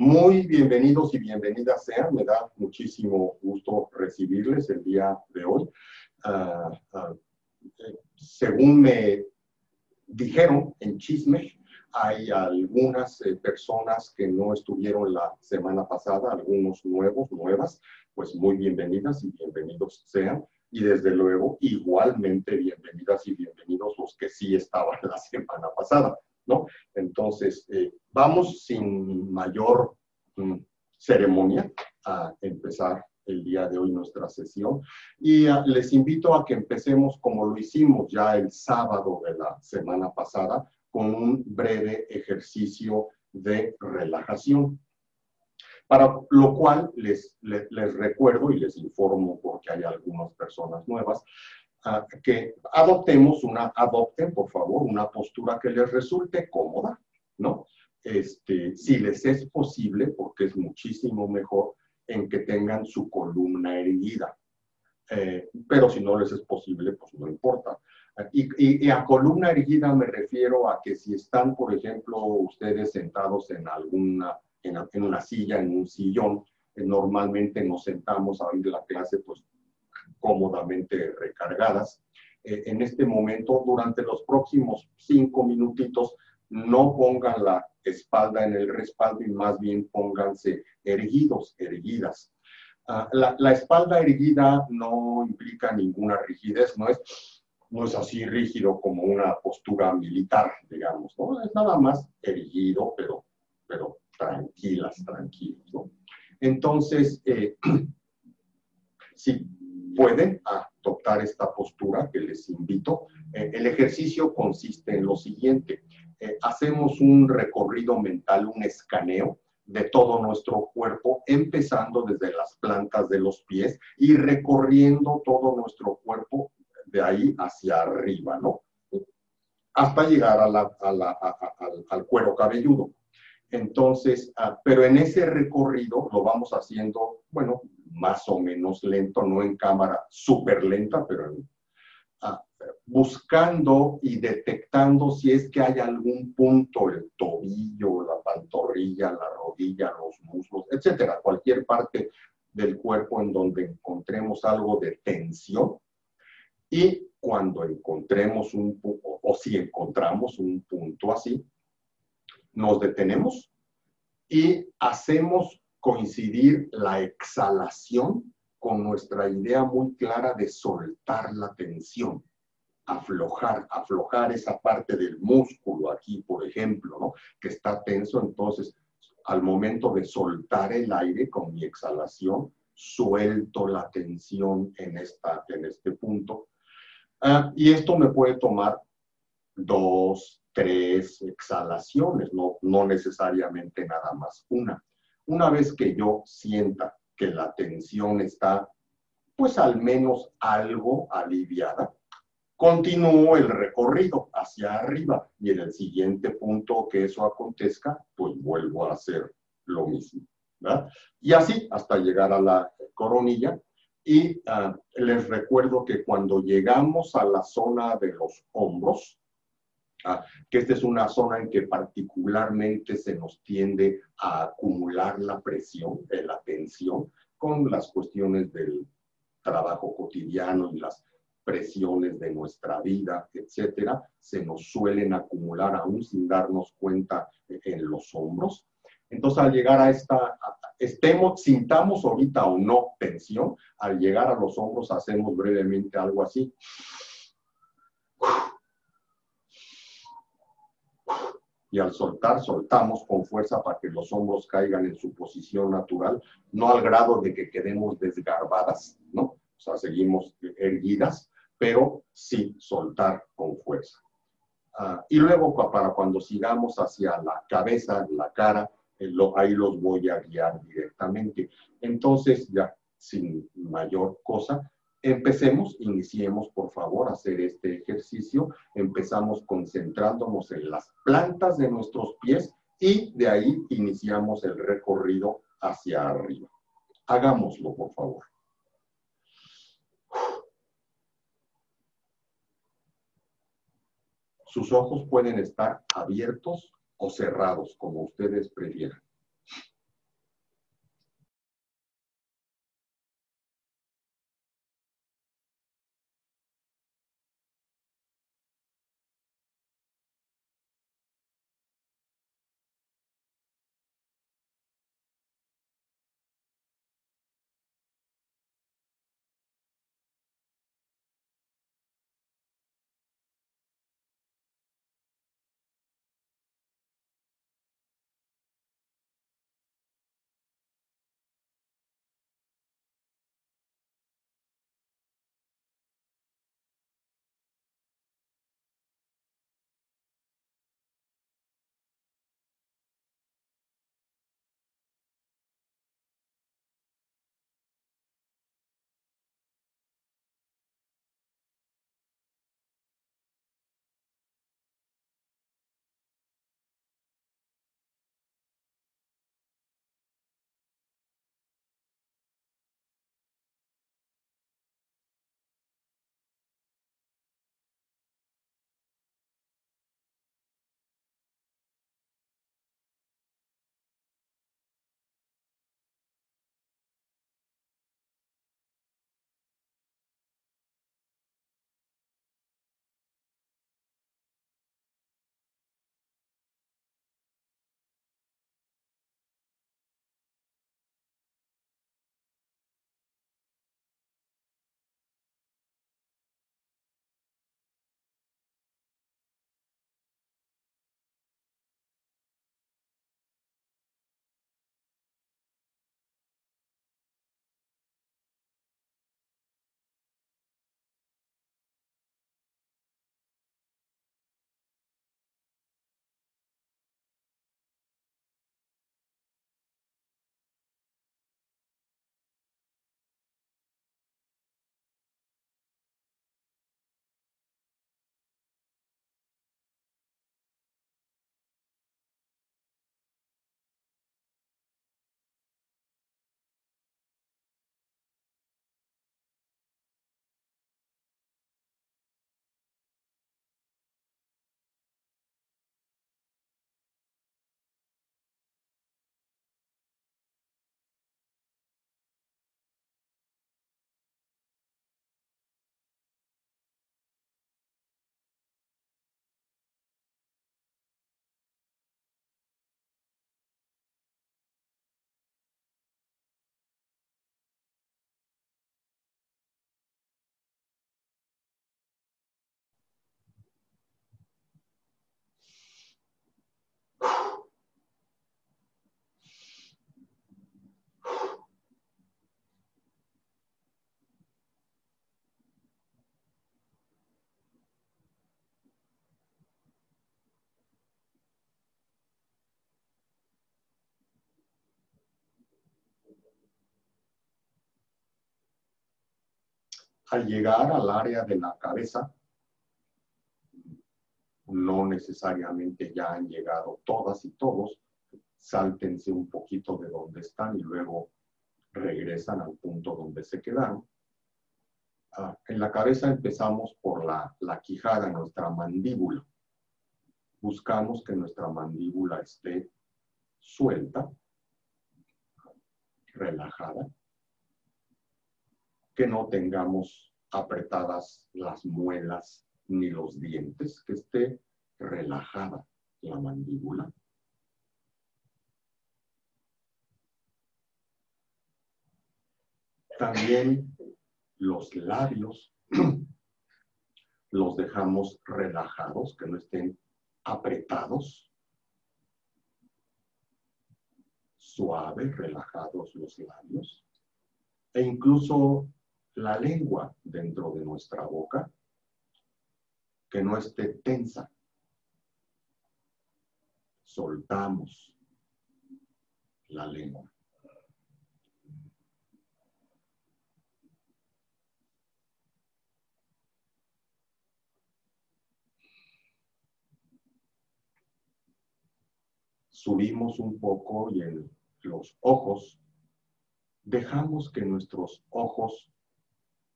Muy bienvenidos y bienvenidas sean. Me da muchísimo gusto recibirles el día de hoy. Ah, ah, eh, según me dijeron en chisme, hay algunas eh, personas que no estuvieron la semana pasada, algunos nuevos, nuevas, pues muy bienvenidas y bienvenidos sean. Y desde luego, igualmente bienvenidas y bienvenidos los que sí estaban la semana pasada, ¿no? Entonces, eh, vamos sin mayor mm, ceremonia a empezar el día de hoy nuestra sesión y ah, les invito a que empecemos como lo hicimos ya el sábado de la semana pasada con un breve ejercicio de relajación. Para lo cual les, les, recuerdo y les informo porque hay algunas personas nuevas que adoptemos una, adopten por favor una postura que les resulte cómoda, ¿no? Este, si les es posible, porque es muchísimo mejor en que tengan su columna erguida. Eh, pero si no les es posible, pues no importa. Y, a columna erguida me refiero a que si están, por ejemplo, ustedes sentados en alguna, en, una silla, en un sillón, eh, normalmente nos sentamos a oír la clase pues cómodamente recargadas. Eh, en este momento, durante los próximos cinco minutitos, no pongan la espalda en el respaldo y más bien pónganse erguidos, erguidas. Ah, la, la, espalda erguida no implica ninguna rigidez, no es no es así rígido como una postura militar, digamos, ¿no? Es nada más erigido, pero, pero tranquilas, tranquilos, ¿no? Entonces, eh, si pueden adoptar esta postura que les invito, eh, el ejercicio consiste en lo siguiente. Eh, hacemos un recorrido mental, un escaneo de todo nuestro cuerpo, empezando desde las plantas de los pies y recorriendo todo nuestro cuerpo de ahí hacia arriba, ¿no? Hasta llegar al, cuero cabelludo. Entonces, ah, pero en ese recorrido lo vamos haciendo, bueno, más o menos lento, no en cámara súper lenta, pero ah, buscando y detectando si es que hay algún punto, el tobillo, la pantorrilla, la rodilla, los muslos, etcétera, cualquier parte del cuerpo en donde encontremos algo de tensión, y cuando encontremos un punto, o si encontramos un punto así, nos detenemos y hacemos coincidir la exhalación con nuestra idea muy clara de soltar la tensión, aflojar, aflojar esa parte del músculo aquí, por ejemplo, ¿no? que está tenso. Entonces, al momento de soltar el aire con mi exhalación, suelto la tensión en, esta, en este punto Ah, y esto me puede tomar dos, tres exhalaciones, no, no necesariamente nada más una. Una vez que yo sienta que la tensión está, pues al menos algo aliviada, continúo el recorrido hacia arriba y en el siguiente punto que eso acontezca, pues vuelvo a hacer lo mismo. ¿verdad? Y así hasta llegar a la coronilla y ah, les recuerdo que cuando llegamos a la zona de los hombros, ah, que esta es una zona en que particularmente se nos tiende a acumular la presión, eh, la tensión, con las cuestiones del trabajo cotidiano y las presiones de nuestra vida, etcétera, se nos suelen acumular aún sin darnos cuenta eh, en los hombros. Entonces, al llegar a esta, estemos, sintamos ahorita o no tensión, al llegar a los hombros hacemos brevemente algo así. Y al soltar, soltamos con fuerza para que los hombros caigan en su posición natural, no al grado de que quedemos desgarbadas, ¿no? O sea, seguimos erguidas, pero sí soltar con fuerza. Ah, y luego, para cuando sigamos hacia la cabeza, la cara, ahí los voy a guiar directamente. Entonces, ya sin mayor cosa, empecemos, iniciemos por favor a hacer este ejercicio. Empezamos concentrándonos en las plantas de nuestros pies y de ahí iniciamos el recorrido hacia arriba. Hagámoslo, por favor. Sus ojos pueden estar abiertos o cerrados, como ustedes prefieran. Al llegar al área de la cabeza, no necesariamente ya han llegado todas y todos, sáltense un poquito de donde están y luego regresan al punto donde se quedaron. Ah, en la cabeza empezamos por la, la quijada, nuestra mandíbula. Buscamos que nuestra mandíbula esté suelta, relajada, que no tengamos apretadas las muelas ni los dientes, que esté relajada la mandíbula. También los labios los dejamos relajados, que no estén apretados. Suaves, relajados los labios. E incluso la lengua dentro de nuestra boca, que no esté tensa. Soltamos la lengua. subimos un poco y en los ojos, dejamos que nuestros ojos,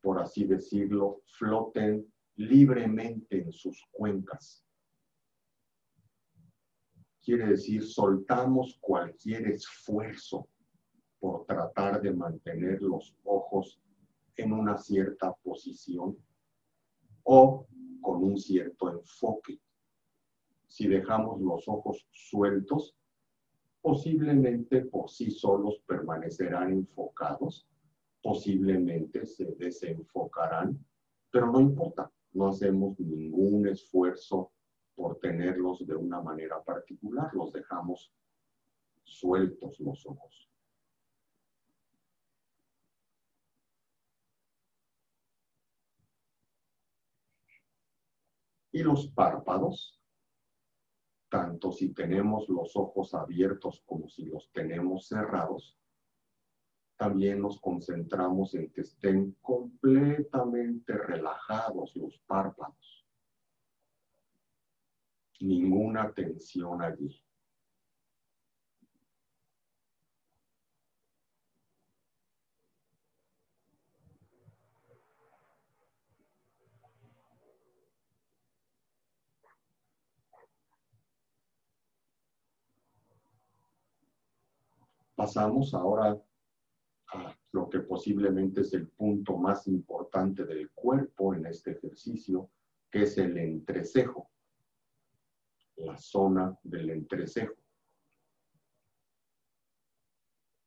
por así decirlo, floten libremente en sus cuencas. Quiere decir, soltamos cualquier esfuerzo por tratar de mantener los ojos en una cierta posición o con un cierto enfoque si dejamos los ojos sueltos, posiblemente por sí solos permanecerán enfocados, posiblemente se desenfocarán, pero no importa, no hacemos ningún esfuerzo por tenerlos de una manera particular, los dejamos sueltos los ojos. Y los párpados, tanto si tenemos los ojos abiertos como si los tenemos cerrados, también nos concentramos en que estén completamente relajados los párpados. Ninguna tensión allí. Pasamos ahora lo que posiblemente es el punto más importante del cuerpo en este ejercicio, que es el entrecejo, la zona del entrecejo.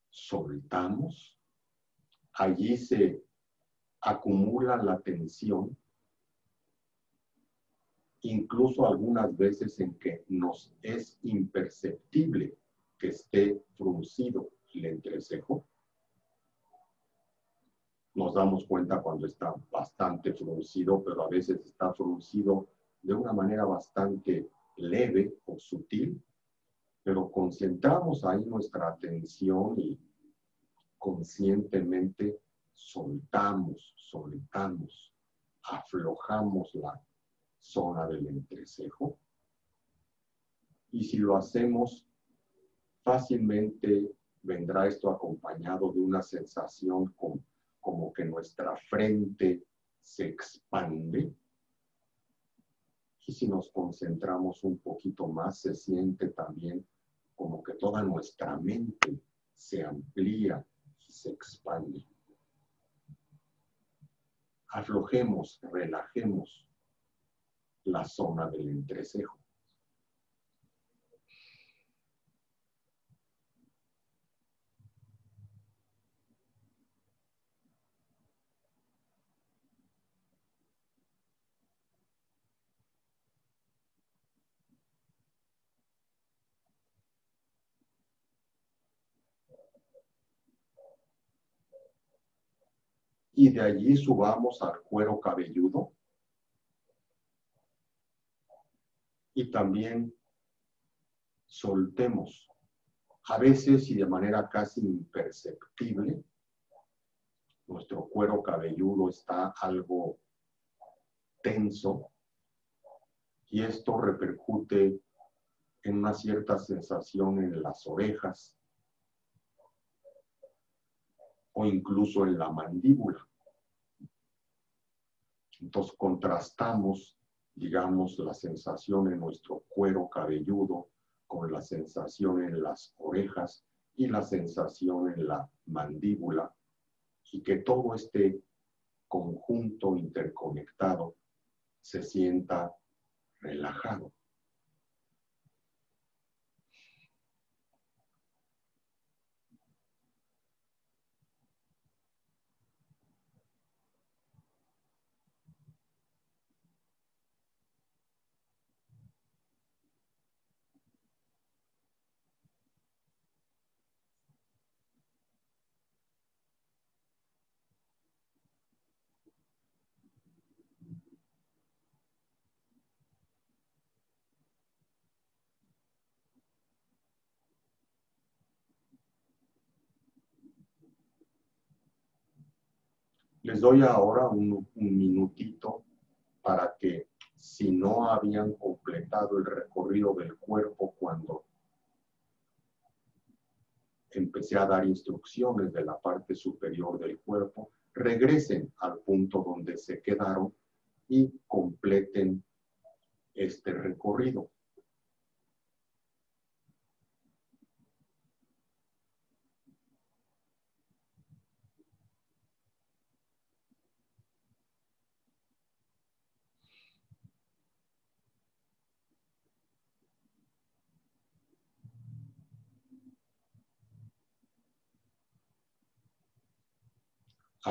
Soltamos, allí se acumula la tensión, incluso algunas veces en que nos es imperceptible que esté fruncido el entrecejo. Nos damos cuenta cuando está bastante fruncido, pero a veces está fruncido de una manera bastante leve o sutil, pero concentramos ahí nuestra atención y conscientemente soltamos, soltamos, aflojamos la zona del entrecejo. Y si lo hacemos fácilmente vendrá esto acompañado de una sensación como, que nuestra frente se expande. Y si nos concentramos un poquito más, se siente también como que toda nuestra mente se amplía y se expande. Aflojemos, relajemos la zona del entrecejo. Y de allí subamos al cuero cabelludo. Y también soltemos, a veces y de manera casi imperceptible, nuestro cuero cabelludo está algo tenso y esto repercute en una cierta sensación en las orejas o incluso en la mandíbula. Entonces contrastamos, digamos, la sensación en nuestro cuero cabelludo con la sensación en las orejas y la sensación en la mandíbula y que todo este conjunto interconectado se sienta relajado. Les doy ahora un, minutito para que si no habían completado el recorrido del cuerpo cuando empecé a dar instrucciones de la parte superior del cuerpo, regresen al punto donde se quedaron y completen este recorrido.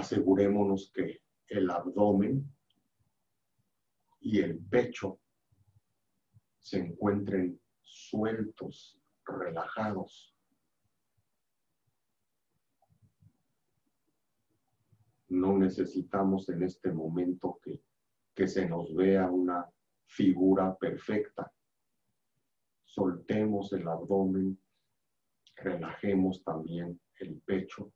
Asegurémonos que el abdomen y el pecho se encuentren sueltos, relajados. No necesitamos en este momento que, que se nos vea una figura perfecta. Soltemos el abdomen, relajemos también el pecho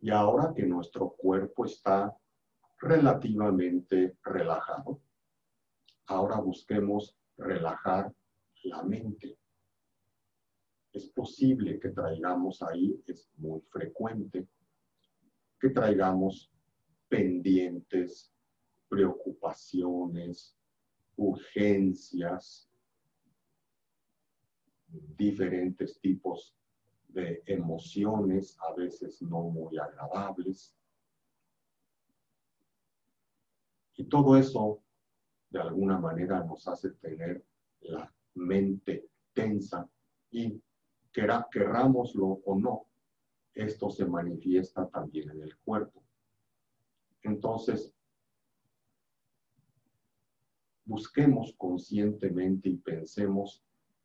Y ahora que nuestro cuerpo está relativamente relajado, ahora busquemos relajar la mente. Es posible que traigamos ahí, es muy frecuente, que traigamos pendientes, preocupaciones, urgencias, diferentes tipos de emociones a veces no muy agradables. Y todo eso de alguna manera nos hace tener la mente tensa y querá, querrámoslo o no, esto se manifiesta también en el cuerpo. Entonces, busquemos conscientemente y pensemos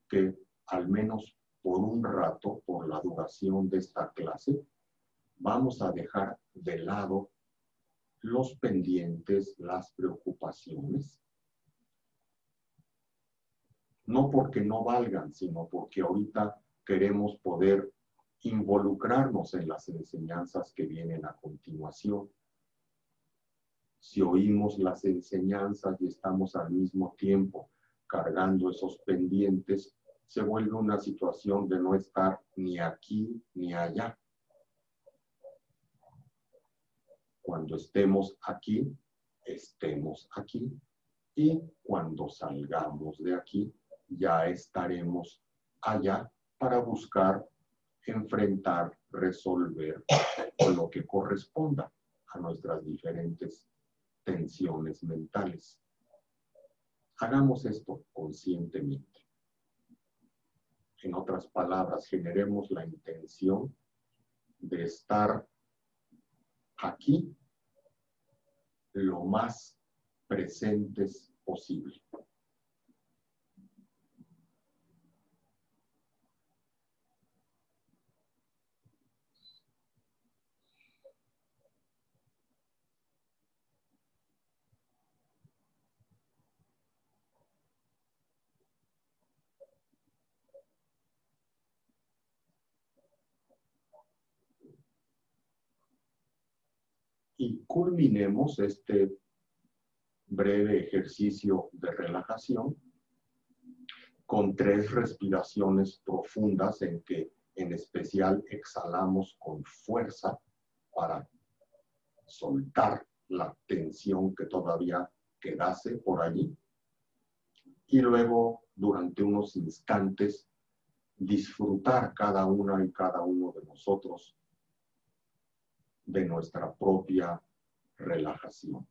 que al menos por un rato, por la duración de esta clase, vamos a dejar de lado los pendientes, las preocupaciones. No porque no valgan, sino porque ahorita queremos poder involucrarnos en las enseñanzas que vienen a continuación. Si oímos las enseñanzas y estamos al mismo tiempo cargando esos pendientes, se vuelve una situación de no estar ni aquí ni allá. Cuando estemos aquí, estemos aquí. Y cuando salgamos de aquí, ya estaremos allá para buscar, enfrentar, resolver lo que corresponda a nuestras diferentes tensiones mentales. Hagamos esto conscientemente. En otras palabras, generemos la intención de estar aquí lo más presentes posible. y culminemos este breve ejercicio de relajación con tres respiraciones profundas en que en especial exhalamos con fuerza para soltar la tensión que todavía quedase por allí. Y luego durante unos instantes disfrutar cada una y cada uno de nosotros de nuestra propia relajación.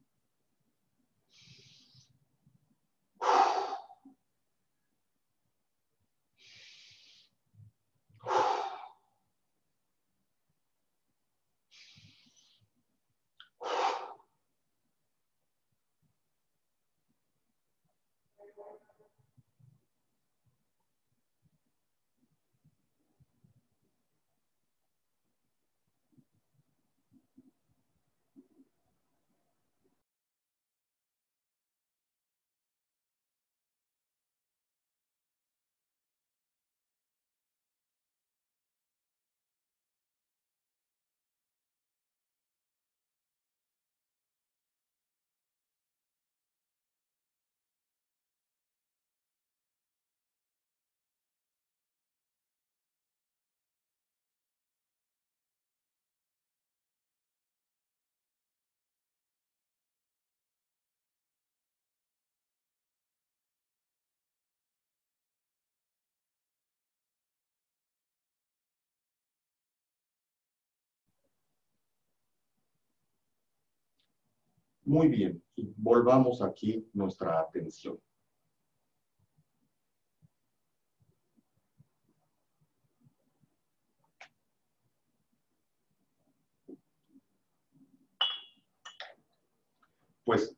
Muy bien, volvamos aquí nuestra atención. Pues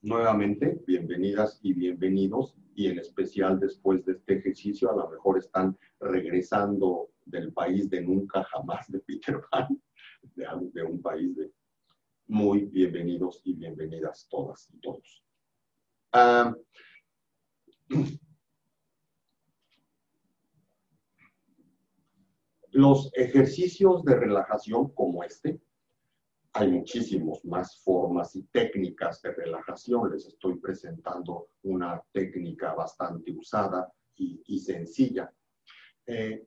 nuevamente, bienvenidas y bienvenidos, y en especial después de este ejercicio, a lo mejor están regresando del país de nunca jamás de Peter Pan, de, de un país de muy bienvenidos y bienvenidas todas y todos. los ejercicios de relajación como este, hay muchísimos más formas y técnicas de relajación. Les estoy presentando una técnica bastante usada y, sencilla. Eh,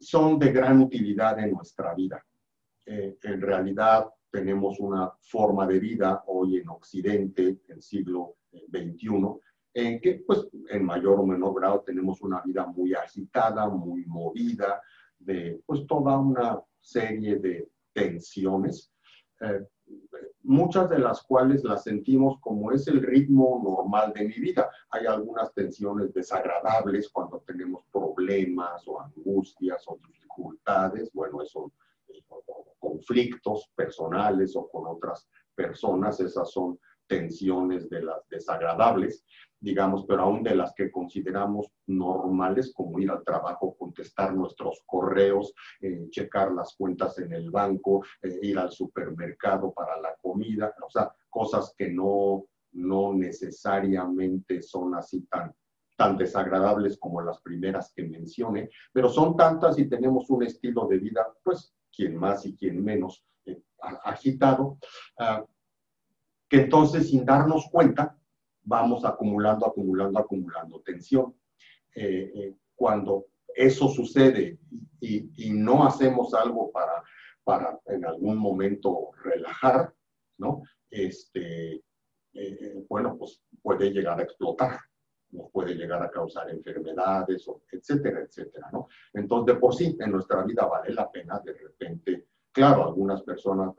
son de gran utilidad en nuestra vida. Eh, en realidad, tenemos una forma de vida hoy en Occidente, en el siglo XXI, en que pues en mayor o menor grado tenemos una vida muy agitada, muy movida, de pues toda una serie de tensiones, eh, muchas de las cuales las sentimos como es el ritmo normal de mi vida. Hay algunas tensiones desagradables cuando tenemos problemas o angustias o dificultades, bueno, eso conflictos personales o con otras personas, esas son tensiones de las desagradables, digamos, pero aún de las que consideramos normales, como ir al trabajo, contestar nuestros correos, eh, checar las cuentas en el banco, eh, ir al supermercado para la comida, o sea, cosas que no, no necesariamente son así tan, tan desagradables como las primeras que mencioné, pero son tantas y tenemos un estilo de vida, pues, quien más y quien menos eh, agitado, ah, que entonces sin darnos cuenta vamos acumulando, acumulando, acumulando tensión. Eh, eh, cuando eso sucede y, no hacemos algo para, para en algún momento relajar, ¿no? Este, bueno, pues puede llegar a explotar nos puede llegar a causar enfermedades, etcétera, etcétera, ¿no? Entonces, de por sí, en nuestra vida vale la pena de repente, claro, algunas personas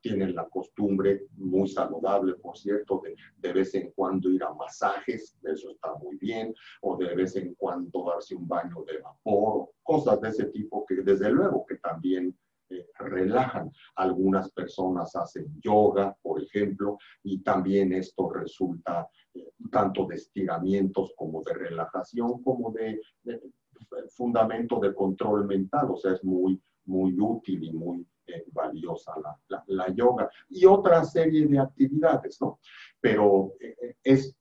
tienen la costumbre muy saludable, por cierto, de de vez en cuando ir a masajes, eso está muy bien, o de vez en cuando darse un baño de vapor, cosas de ese tipo que desde luego que también eh, relajan. Algunas personas hacen yoga, por ejemplo, y también esto resulta eh, tanto de estiramientos como de relajación, como de, fundamento de control mental, o sea, es muy, muy útil y muy eh, valiosa la, la, yoga y otra serie de actividades, ¿no? Pero es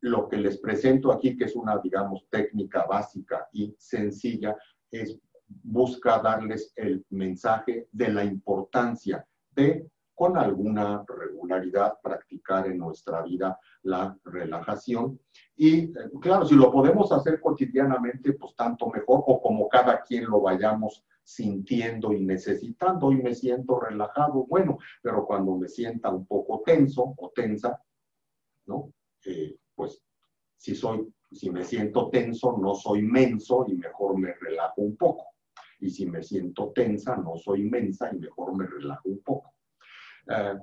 lo que les presento aquí, que es una, digamos, técnica básica y sencilla, es busca darles el mensaje de la importancia de, con alguna regularidad, practicar en nuestra vida la relajación. Y eh, claro, si lo podemos hacer cotidianamente, pues tanto mejor, o como cada quien lo vayamos sintiendo y necesitando. Hoy me siento relajado, bueno, pero cuando me sienta un poco tenso o tensa, ¿no? Eh, pues si soy, si me siento tenso, no soy menso y mejor me relajo un poco y si me siento tensa, no soy mensa y mejor me relajo un poco. Eh,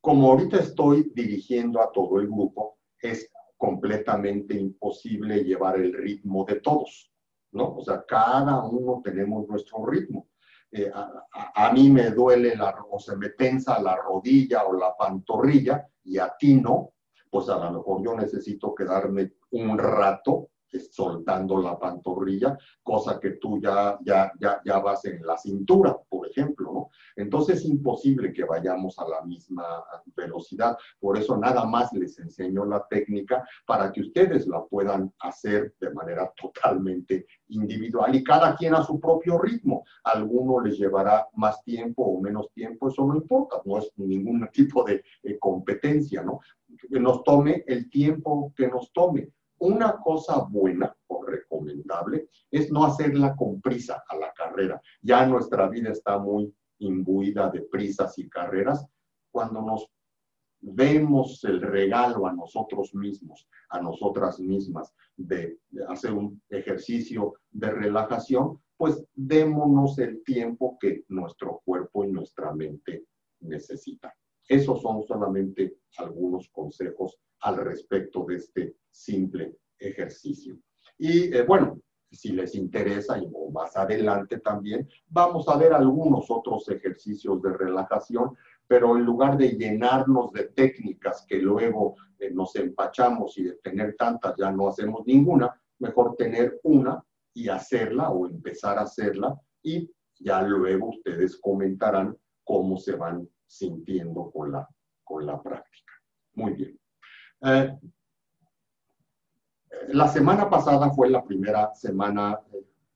como ahorita estoy dirigiendo a todo el grupo, es completamente imposible llevar el ritmo de todos, ¿no? O sea, cada uno tenemos nuestro ritmo. Eh, a, mí me duele la, o se me tensa la rodilla o la pantorrilla y a ti no, pues a lo mejor yo necesito quedarme un rato soltando la pantorrilla, cosa que tú ya, ya, ya, ya vas en la cintura, por ejemplo. Entonces es imposible que vayamos a la misma velocidad. Por eso nada más les enseño la técnica para que ustedes la puedan hacer de manera totalmente individual y cada quien a su propio ritmo. alguno les llevará más tiempo o menos tiempo, eso no importa, no es ningún tipo de competencia, ¿no? Que nos tome el tiempo que nos tome una cosa buena o recomendable es no hacerla con prisa a la carrera. Ya nuestra vida está muy imbuida de prisas y carreras. Cuando nos vemos el regalo a nosotros mismos, a nosotras mismas, de, hacer un ejercicio de relajación, pues démonos el tiempo que nuestro cuerpo y nuestra mente necesitan. Esos son solamente algunos consejos al respecto de este simple ejercicio. Y eh, bueno, si les interesa y más adelante también, vamos a ver algunos otros ejercicios de relajación, pero en lugar de llenarnos de técnicas que luego eh, nos empachamos y de tener tantas ya no hacemos ninguna, mejor tener una y hacerla o empezar a hacerla y ya luego ustedes comentarán cómo se van sintiendo con la, con la práctica. Muy bien. Eh, la semana pasada fue la primera semana,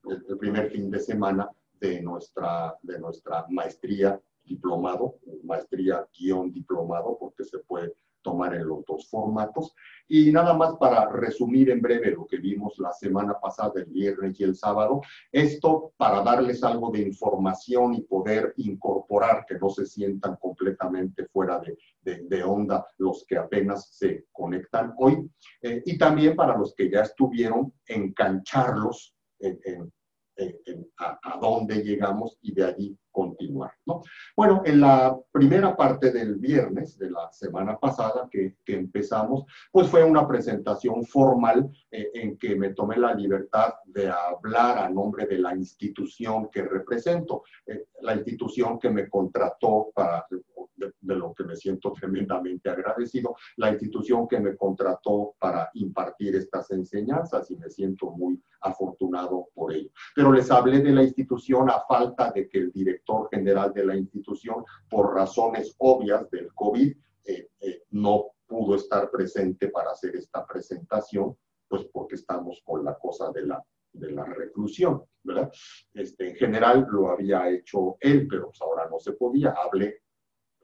el primer fin de semana de nuestra, de nuestra maestría diplomado, maestría guion diplomado, porque se puede tomar en los dos formatos. Y nada más para resumir en breve lo que vimos la semana pasada, el viernes y el sábado, esto para darles algo de información y poder incorporar, que no se sientan completamente fuera de, de, onda los que apenas se conectan hoy, eh, y también para los que ya estuvieron, engancharlos en, en a, dónde llegamos y de allí continuar. ¿no? Bueno, en la primera parte del viernes de la semana pasada que, que empezamos, pues fue una presentación formal eh, en que me tomé la libertad de hablar a nombre de la institución que represento, eh, la institución que me contrató para de, lo que me siento tremendamente agradecido, la institución que me contrató para impartir estas enseñanzas y me siento muy afortunado por ello. Pero les hablé de la institución a falta de que el director general de la institución, por razones obvias del COVID, eh, eh, no pudo estar presente para hacer esta presentación, pues porque estamos con la cosa de la de la reclusión, ¿verdad? Este, en general lo había hecho él, pero pues ahora no se podía. Hablé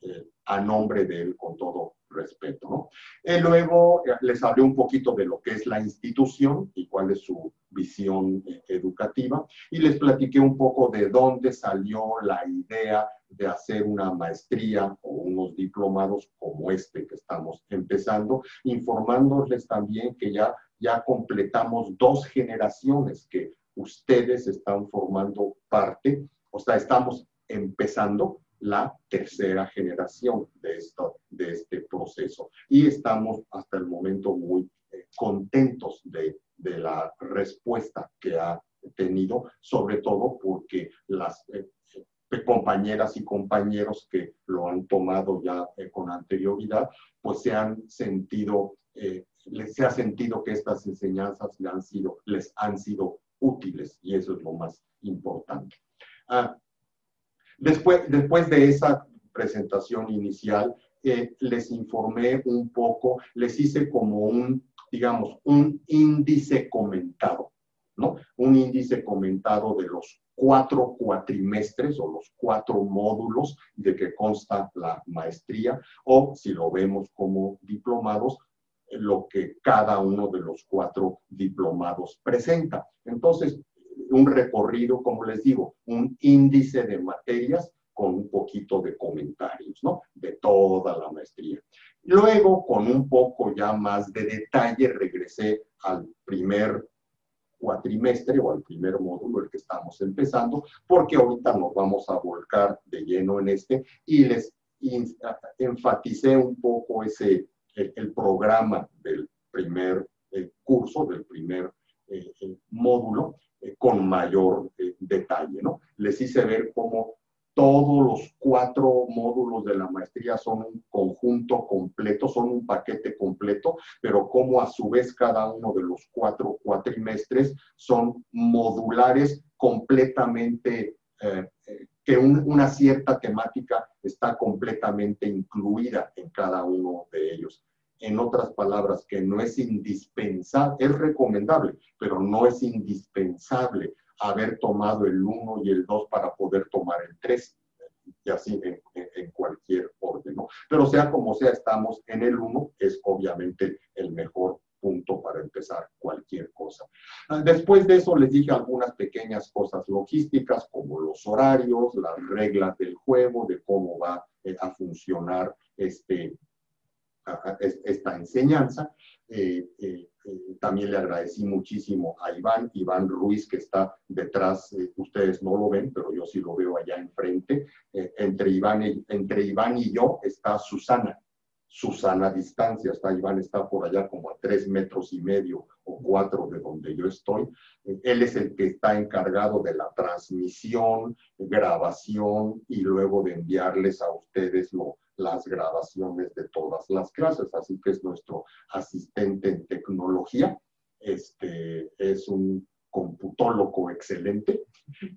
eh, a nombre de él con todo respeto. ¿no? Y luego eh, les hablé un poquito de lo que es la institución y cuál es su visión eh, educativa y les platiqué un poco de dónde salió la idea de hacer una maestría o unos diplomados como este que estamos empezando, informándoles también que ya, ya completamos dos generaciones que ustedes están formando parte, o sea, estamos empezando la tercera generación de, esto, de este proceso. Y estamos hasta el momento muy eh, contentos de, de, la respuesta que ha tenido, sobre todo porque las eh, compañeras y compañeros que lo han tomado ya eh, con anterioridad, pues se han sentido, se ha sentido que estas enseñanzas han sido, les han sido útiles y eso es lo más importante. Ah, después, después de esa presentación inicial, eh, les informé un poco, les hice como un, digamos, un índice comentado, ¿no? Un índice comentado de los cuatro cuatrimestres o los cuatro módulos de que consta la maestría, o si lo vemos como diplomados, lo que cada uno de los cuatro diplomados presenta. Entonces, un recorrido, como les digo, un índice de materias con un poquito de comentarios, ¿no? De toda la maestría. Luego, con un poco ya más de detalle, regresé al primer cuatrimestre o al primer módulo, el que estamos empezando, porque ahorita nos vamos a volcar de lleno en este y les enfaticé un poco ese, el, programa del primer eh, curso, del primer eh, eh, con mayor detalle, ¿no? Les hice ver cómo todos los cuatro módulos de la maestría son un conjunto completo, son un paquete completo, pero como a su vez cada uno de los cuatro cuatrimestres son modulares completamente, eh, eh, que una cierta temática está completamente incluida en cada uno de ellos. En otras palabras, que no es indispensable, es recomendable, pero no es indispensable haber tomado el 1 y el 2 para poder tomar el 3, y así en, cualquier orden, ¿no? Pero sea como sea, estamos en el 1, es obviamente el mejor punto para empezar cualquier cosa. Ah, después de eso les dije algunas pequeñas cosas logísticas como los horarios, las reglas del juego, de cómo va eh, a funcionar este, esta enseñanza. Eh, eh, eh, también le agradecí muchísimo a Iván, Iván Ruiz, que está detrás, ustedes no lo ven, pero yo sí lo veo allá enfrente. entre, Iván entre Iván y yo está Susana. Susana distancia, está Iván está por allá como a tres metros y medio o cuatro de donde yo estoy. Él es el que está encargado de la transmisión, grabación y luego de enviarles a ustedes lo, las grabaciones de todas las clases, así que es nuestro asistente en tecnología. Este, es un computólogo excelente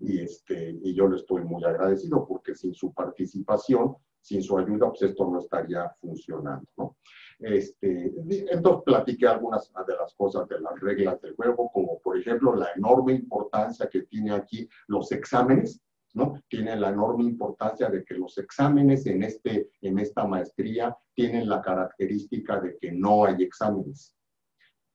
y, este, y yo le estoy muy agradecido porque sin su participación, sin su ayuda, pues esto no estaría funcionando. ¿no? Este, entonces platiqué algunas de las cosas de las reglas del juego, como por ejemplo la enorme importancia que tiene aquí los exámenes ¿no? Tiene la enorme importancia de que los exámenes en, este, en esta maestría tienen la característica de que no hay exámenes,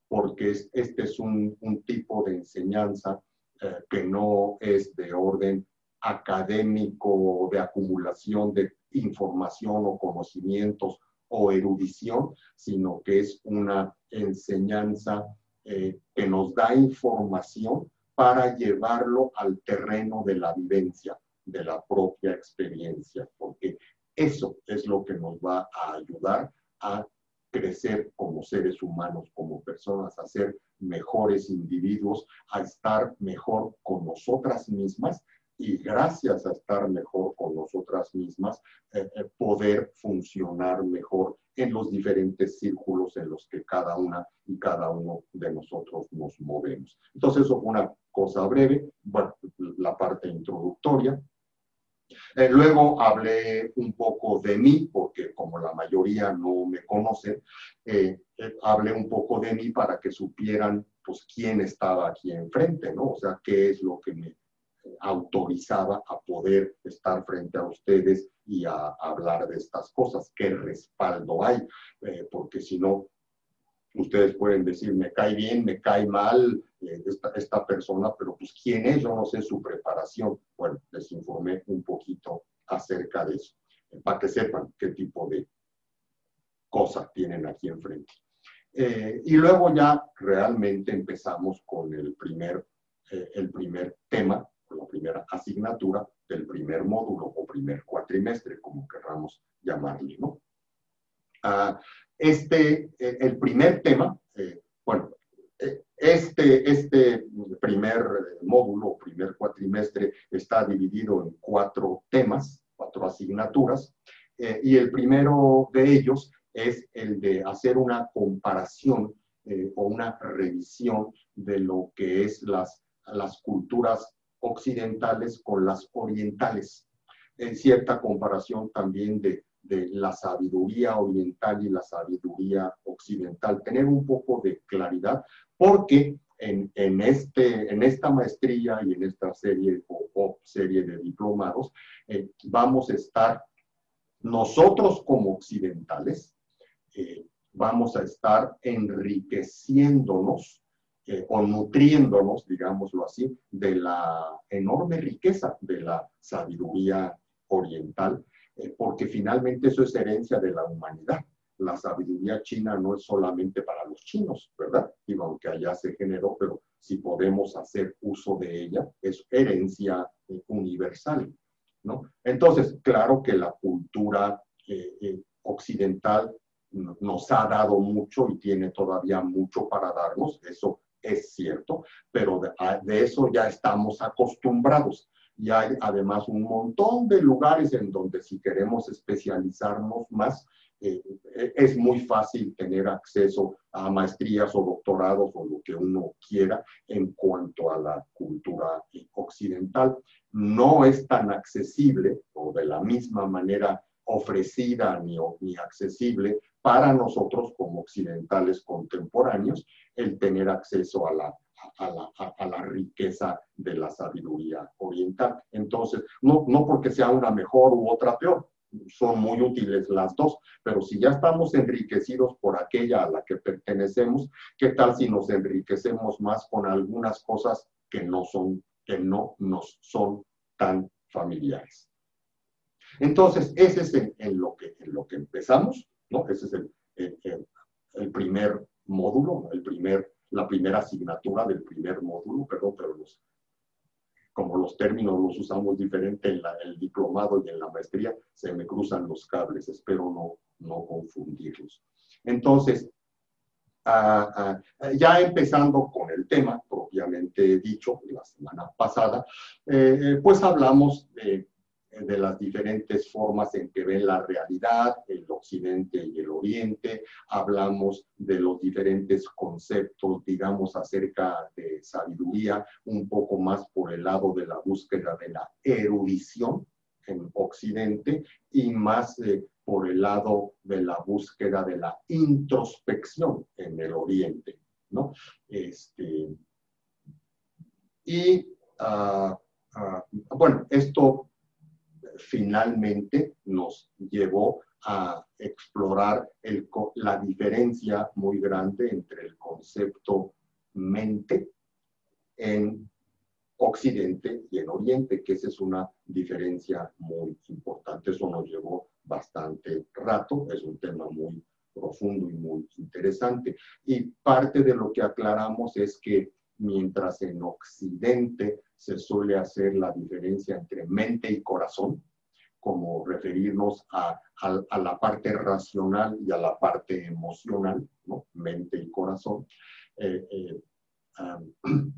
porque este es un, tipo de enseñanza eh, que no es de orden académico, de acumulación de información o conocimientos o erudición, sino que es una enseñanza eh, que nos da información para llevarlo al terreno de la vivencia, de la propia experiencia, porque eso es lo que nos va a ayudar a crecer como seres humanos, como personas, a ser mejores individuos, a estar mejor con nosotras mismas y gracias a estar mejor con nosotras mismas, eh, eh, poder funcionar mejor en los diferentes círculos en los que cada una y cada uno de nosotros nos movemos. Entonces, eso fue una cosa breve, bueno, la parte introductoria. Eh, luego hablé un poco de mí, porque como la mayoría no me conoce, eh, eh, hablé un poco de mí para que supieran pues quién estaba aquí enfrente, ¿no? O sea, qué es lo que me autorizaba a poder estar frente a ustedes y a, hablar de estas cosas, qué respaldo hay, porque si no, ustedes pueden decir, me cae bien, me cae mal eh, esta, esta, persona, pero pues quién es, yo no sé su preparación. Bueno, les informé un poquito acerca de eso, eh, para que sepan qué tipo de cosas tienen aquí enfrente. Eh, y luego ya realmente empezamos con el primer, el primer tema, la primera asignatura, del primer módulo o primer cuatrimestre, como querramos llamarle, ¿no? Ah, este, eh, el primer tema, eh, bueno, eh, este, este primer módulo, primer cuatrimestre, está dividido en cuatro temas, cuatro asignaturas, y el primero de ellos es el de hacer una comparación o una revisión de lo que es las, las culturas occidentales con las orientales. En cierta comparación también de, de la sabiduría oriental y la sabiduría occidental. Tener un poco de claridad porque en, en, este, en esta maestría y en esta serie o, serie de diplomados eh, vamos a estar nosotros como occidentales, eh, vamos a estar enriqueciéndonos eh, o nutriéndonos, digámoslo así, de la enorme riqueza de la sabiduría oriental, eh, porque finalmente eso es herencia de la humanidad. La sabiduría china no es solamente para los chinos, ¿verdad? Y aunque allá se generó, pero si podemos hacer uso de ella, es herencia eh, universal, ¿no? Entonces, claro que la cultura occidental nos ha dado mucho y tiene todavía mucho para darnos, eso es cierto, pero de, eso ya estamos acostumbrados. Y hay además un montón de lugares en donde si queremos especializarnos más, eh, eh, es muy fácil tener acceso a maestrías o doctorados o lo que uno quiera en cuanto a la cultura occidental. No es tan accesible o de la misma manera ofrecida ni, ni accesible para nosotros como occidentales contemporáneos el tener acceso a la, a la, a la, riqueza de la sabiduría oriental. Entonces, no, no porque sea una mejor u otra peor, son muy útiles las dos, pero si ya estamos enriquecidos por aquella a la que pertenecemos, ¿qué tal si nos enriquecemos más con algunas cosas que no son, que no nos son tan familiares? Entonces, ese es en, lo, que, en lo que empezamos, ¿no? Ese es el, el, primer módulo, el primer, la primera asignatura del primer módulo, perdón, pero los, como los términos los usamos diferente en el diplomado y en la maestría, se me cruzan los cables, espero no, no confundirlos. Entonces, ya empezando con el tema propiamente dicho, la semana pasada, eh, pues hablamos de de las diferentes formas en que ven la realidad, el occidente y el oriente, hablamos de los diferentes conceptos, digamos, acerca de sabiduría, un poco más por el lado de la búsqueda de la erudición en occidente y más eh, por el lado de la búsqueda de la introspección en el oriente, ¿no? Este, y, ah, ah, bueno, esto finalmente nos llevó a explorar la diferencia muy grande entre el concepto mente en Occidente y en Oriente, que esa es una diferencia muy importante. Eso nos llevó bastante rato, es un tema muy profundo y muy interesante. Y parte de lo que aclaramos es que mientras en Occidente se suele hacer la diferencia entre mente y corazón, como referirnos a, la parte racional y a la parte emocional, ¿no? mente y corazón. Eh, eh,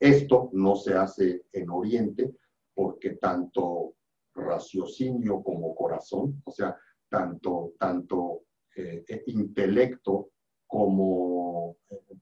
esto no se hace en Oriente porque tanto raciocinio como corazón, o sea, tanto, tanto eh, intelecto como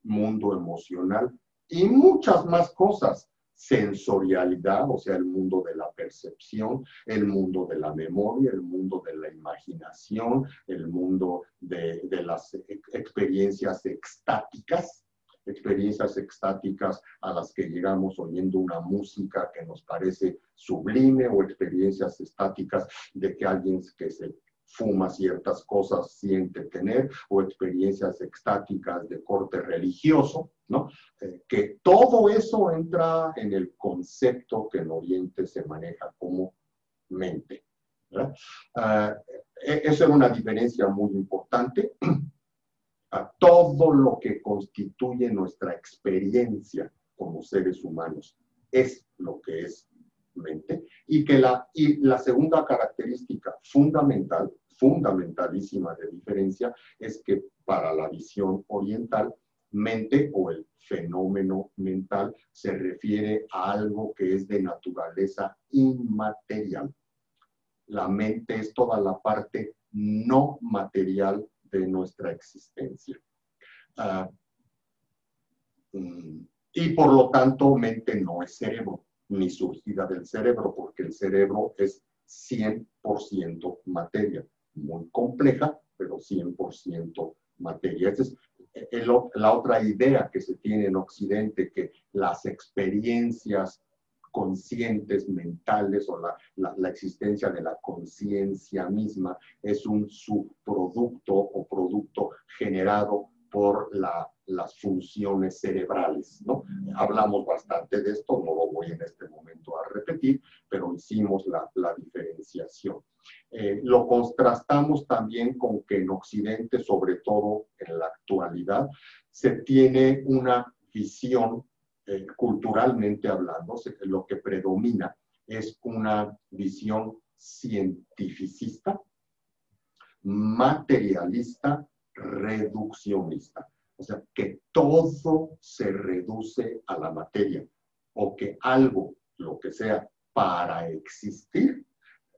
mundo emocional y muchas más cosas. Sensorialidad, o sea, el mundo de la percepción, el mundo de la memoria, el mundo de la imaginación, el mundo de, las experiencias extáticas, experiencias extáticas a las que llegamos oyendo una música que nos parece sublime o experiencias estáticas de que alguien que se fuma ciertas cosas, siente tener, o experiencias extáticas de corte religioso, ¿no? Eh, que todo eso entra en el concepto que en Oriente se maneja como mente. ¿verdad? Uh, esa es una diferencia muy importante. A todo lo que constituye nuestra experiencia como seres humanos es lo que es mente, y que la, y la segunda característica fundamental, fundamentalísima de diferencia, es que para la visión oriental, mente o el fenómeno mental se refiere a algo que es de naturaleza inmaterial. La mente es toda la parte no material de nuestra existencia. Ah, mm, y por lo tanto, mente no es cerebro, ni surgida del cerebro, porque el cerebro es 100% materia, muy compleja, pero 100% materia. Esa es la otra idea que se tiene en Occidente, que las experiencias conscientes, mentales o la, existencia de la conciencia misma es un subproducto o producto generado por las funciones cerebrales, ¿no? Hablamos bastante de esto, no lo voy en este momento a repetir, pero hicimos la, diferenciación. Eh, lo contrastamos también con que en Occidente, sobre todo en la actualidad, se tiene una visión eh, culturalmente hablando, lo que predomina es una visión cientificista, materialista, reduccionista. O sea, que todo se reduce a la materia o que algo, lo que sea, para existir,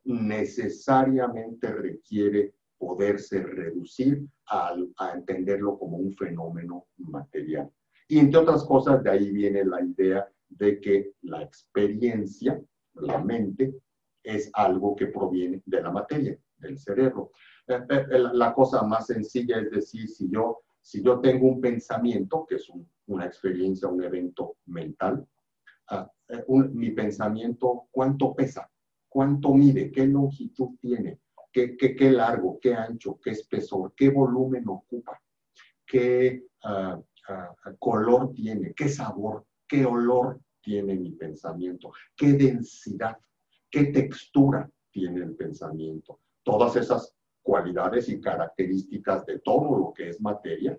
necesariamente requiere poderse reducir a, a entenderlo como un fenómeno material. Y entre otras cosas, de ahí viene la idea de que la experiencia, la mente, es algo que proviene de la materia, del cerebro. Eh, eh, la cosa más sencilla es decir, si yo, si yo tengo un pensamiento, que es una experiencia, un evento mental, ah, eh, mi pensamiento, ¿cuánto pesa? ¿Cuánto mide? ¿Qué longitud tiene? ¿Qué, largo? ¿Qué ancho? ¿Qué espesor? ¿Qué volumen ocupa? ¿Qué, uh, color tiene, qué sabor, qué olor tiene mi pensamiento, qué densidad, qué textura tiene el pensamiento. Todas esas cualidades y características de todo lo que es materia,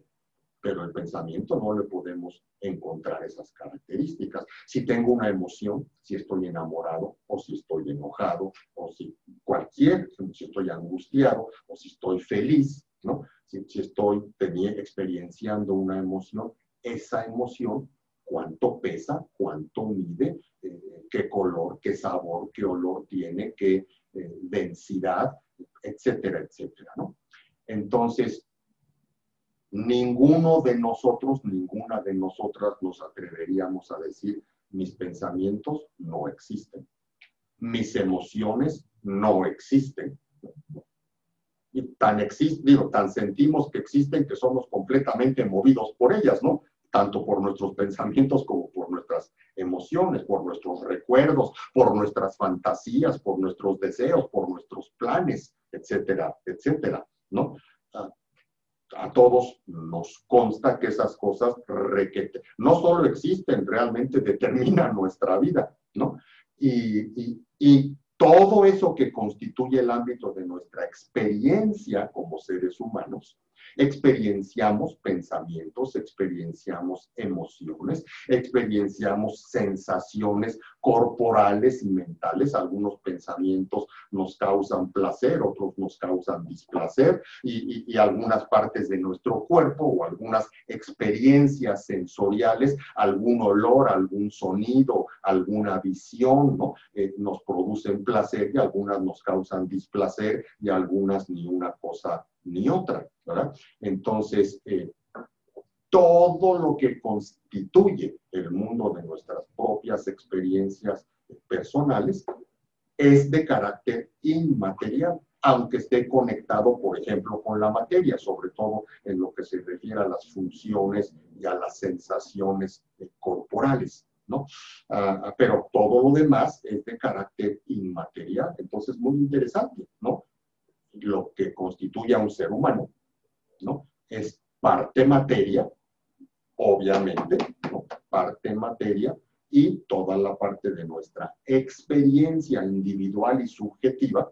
pero el pensamiento no le podemos encontrar esas características. Si tengo una emoción, si estoy enamorado o si estoy enojado o si cualquier, si estoy angustiado o si estoy feliz, ¿no? si, estoy experienciando una emoción, esa emoción, cuánto pesa, cuánto mide, eh, qué color, qué sabor, qué olor tiene, qué eh, densidad, etcétera, etcétera, ¿no? Entonces, ninguno de nosotros, ninguna de nosotras nos atreveríamos a decir, mis pensamientos no existen, mis emociones no existen y tan, digo, tan sentimos que existen que somos completamente movidos por ellas, ¿no? Tanto por nuestros pensamientos como por nuestras emociones, por nuestros recuerdos, por nuestras fantasías, por nuestros deseos, por nuestros planes, etcétera, etcétera, ¿no? A, todos nos consta que esas cosas requete, no solo existen, realmente determinan nuestra vida, ¿no? Y, todo eso que constituye el ámbito de nuestra experiencia como seres humanos experienciamos pensamientos, experienciamos emociones, experienciamos sensaciones corporales y mentales. Algunos pensamientos nos causan placer, otros nos causan displacer y, algunas partes de nuestro cuerpo o algunas experiencias sensoriales, algún olor, algún sonido, alguna visión, ¿no? Eh, nos producen placer y algunas nos causan displacer y algunas ni una cosa ni otra, ¿verdad? Entonces, eh, todo lo que constituye el mundo de nuestras propias experiencias personales es de carácter inmaterial, aunque esté conectado, por ejemplo, con la materia, sobre todo en lo que se refiere a las funciones y a las sensaciones corporales. ¿no? Ah, pero todo lo demás es de carácter inmaterial, entonces muy interesante, ¿no? Lo que constituye a un ser humano, ¿no? Es parte materia, obviamente, ¿no? parte materia y toda la parte de nuestra experiencia individual y subjetiva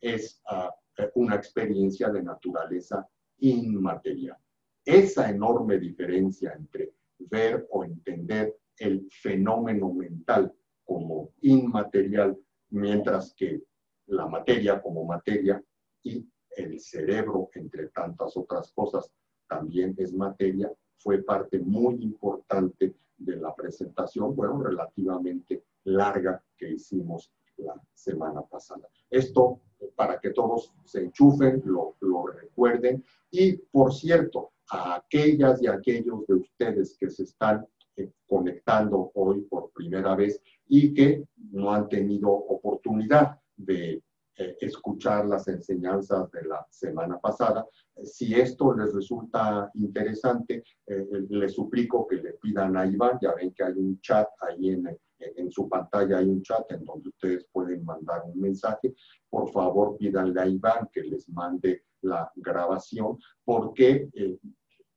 es ah, una experiencia de naturaleza inmaterial. Esa enorme diferencia entre ver o entender el fenómeno mental como inmaterial, mientras que la materia como materia y el cerebro, entre tantas otras cosas, también es materia, fue parte muy importante de la presentación, bueno, relativamente larga que hicimos la semana pasada. Esto para que todos se enchufen, lo, lo recuerden. Y por cierto, a aquellas y aquellos de ustedes que se están eh, conectando hoy por primera vez y que no han tenido oportunidad de escuchar las enseñanzas de la semana pasada. si esto les resulta interesante, eh, les suplico que le pidan a Iván, ya ven que hay un chat ahí en, en su pantalla, hay un chat en donde ustedes pueden mandar un mensaje. Por favor, pídanle a Iván que les mande la grabación, porque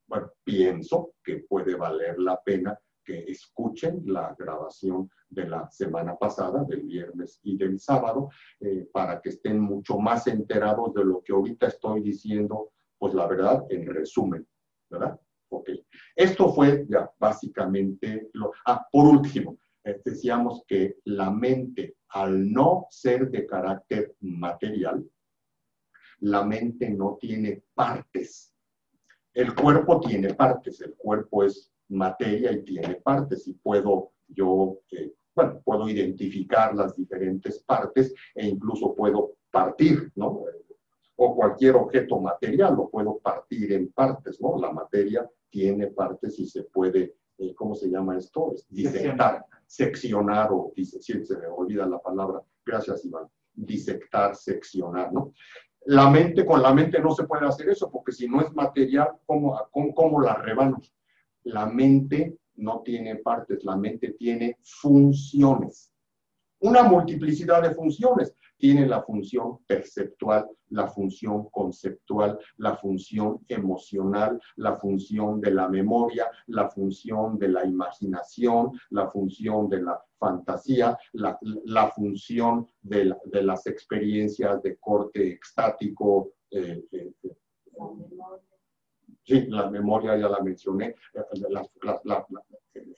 bueno, pienso que puede valer la pena que escuchen la grabación de la semana pasada, del viernes y del sábado, eh, para que estén mucho más enterados de lo que ahorita estoy diciendo, pues la verdad, en resumen, ¿verdad? Ok. Esto fue ya básicamente lo... Ah, por último, eh, decíamos que la mente, al no ser de carácter material, la mente no tiene partes. El cuerpo tiene partes, el cuerpo es materia y tiene partes y puedo yo, eh, bueno, puedo identificar las diferentes partes e incluso puedo partir, ¿no? O cualquier objeto material lo puedo partir en partes, ¿no? La materia tiene partes y se puede, eh, ¿cómo se llama esto? Disectar, seccionar o, se me olvida la palabra, gracias Iván, disectar, seccionar, ¿no? La mente, con la mente no se puede hacer eso, porque si no es material, ¿cómo, cómo, la rebano? La mente no tiene partes, la mente tiene funciones. Una multiplicidad de funciones. Tiene la función perceptual, la función conceptual, la función emocional, la función de la memoria, la función de la imaginación, la función de la fantasía, la, función de, las experiencias de corte extático, eh, eh, eh, Sí, la memoria ya la mencioné, las,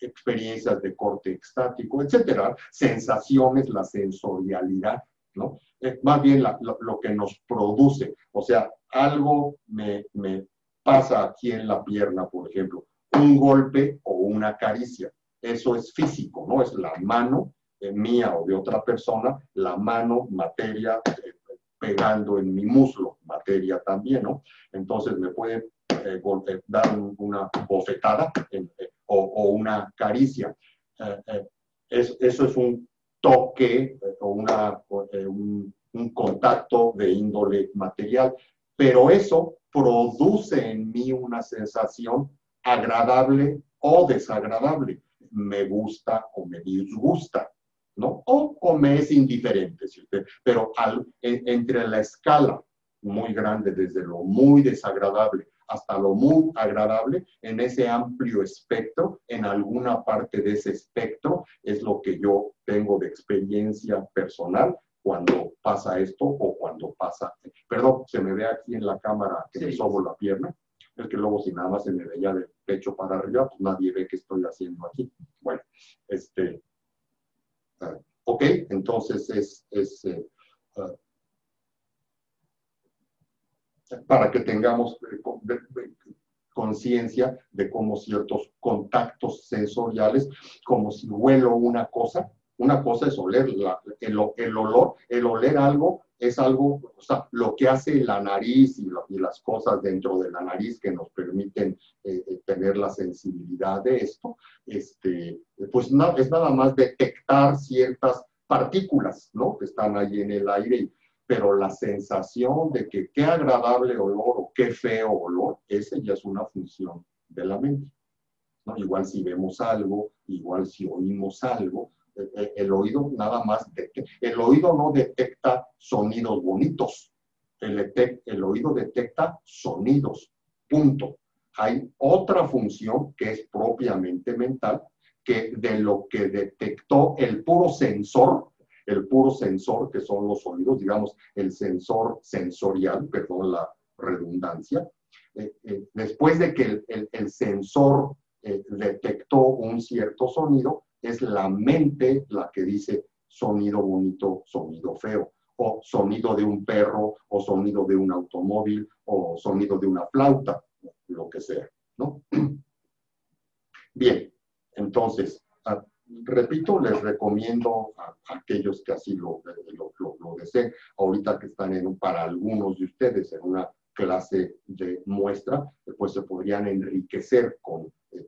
experiencias de corte extático, etcétera, sensaciones, la sensorialidad, ¿no? más bien lo, que nos produce, o sea, algo me, pasa aquí en la pierna, por ejemplo, un golpe o una caricia, eso es físico, ¿no? Es la mano eh, mía o de otra persona, la mano, materia, eh, pegando en mi muslo, materia también, ¿no? Entonces me puede eh, dar una bofetada eh, o, una caricia. Eh, eso es un toque o una, un, un contacto de índole material, pero eso produce en mí una sensación agradable o desagradable. Me gusta o me disgusta. ¿no? O, me es indiferente, pero al, entre la escala muy grande, desde lo muy desagradable hasta lo muy agradable en ese amplio espectro, en alguna parte de ese espectro es lo que yo tengo de experiencia personal cuando pasa esto o cuando pasa, perdón, se me ve aquí en la cámara que me sobo la pierna, es que luego si nada más se me veía del pecho para arriba, pues nadie ve qué estoy haciendo aquí. Bueno, este, uh, ok, entonces es, es uh, para que tengamos eh, conciencia de cómo ciertos contactos sensoriales, como si huelo una cosa, una cosa es oler el, olor, el oler algo es algo, o sea, lo que hace la nariz y, las cosas dentro de la nariz que nos permiten eh, eh, tener la sensibilidad de esto, este, pues no, es nada más detectar ciertas partículas, ¿no? Que están ahí en el aire y pero la sensación de que qué agradable olor o qué feo olor, esa ya es una función de la mente. ¿no? Igual si vemos algo, igual si oímos algo, eh, eh, el, oído nada más, el oído no detecta sonidos bonitos, el, el oído detecta sonidos, punto. Hay otra función que es propiamente mental, que de lo que detectó el puro sensor, el puro sensor, que son los sonidos, digamos, el sensor sensorial, perdón la redundancia. Eh, eh, después de que el, sensor eh, detectó un cierto sonido, es la mente la que dice sonido bonito, sonido feo, o sonido de un perro, o sonido de un automóvil, o sonido de una flauta, lo que sea, ¿no? Bien, entonces, repito, les recomiendo a, aquellos que así lo, lo, deseen, ahorita que están en, para algunos de ustedes en una clase de muestra, pues se podrían enriquecer con eh,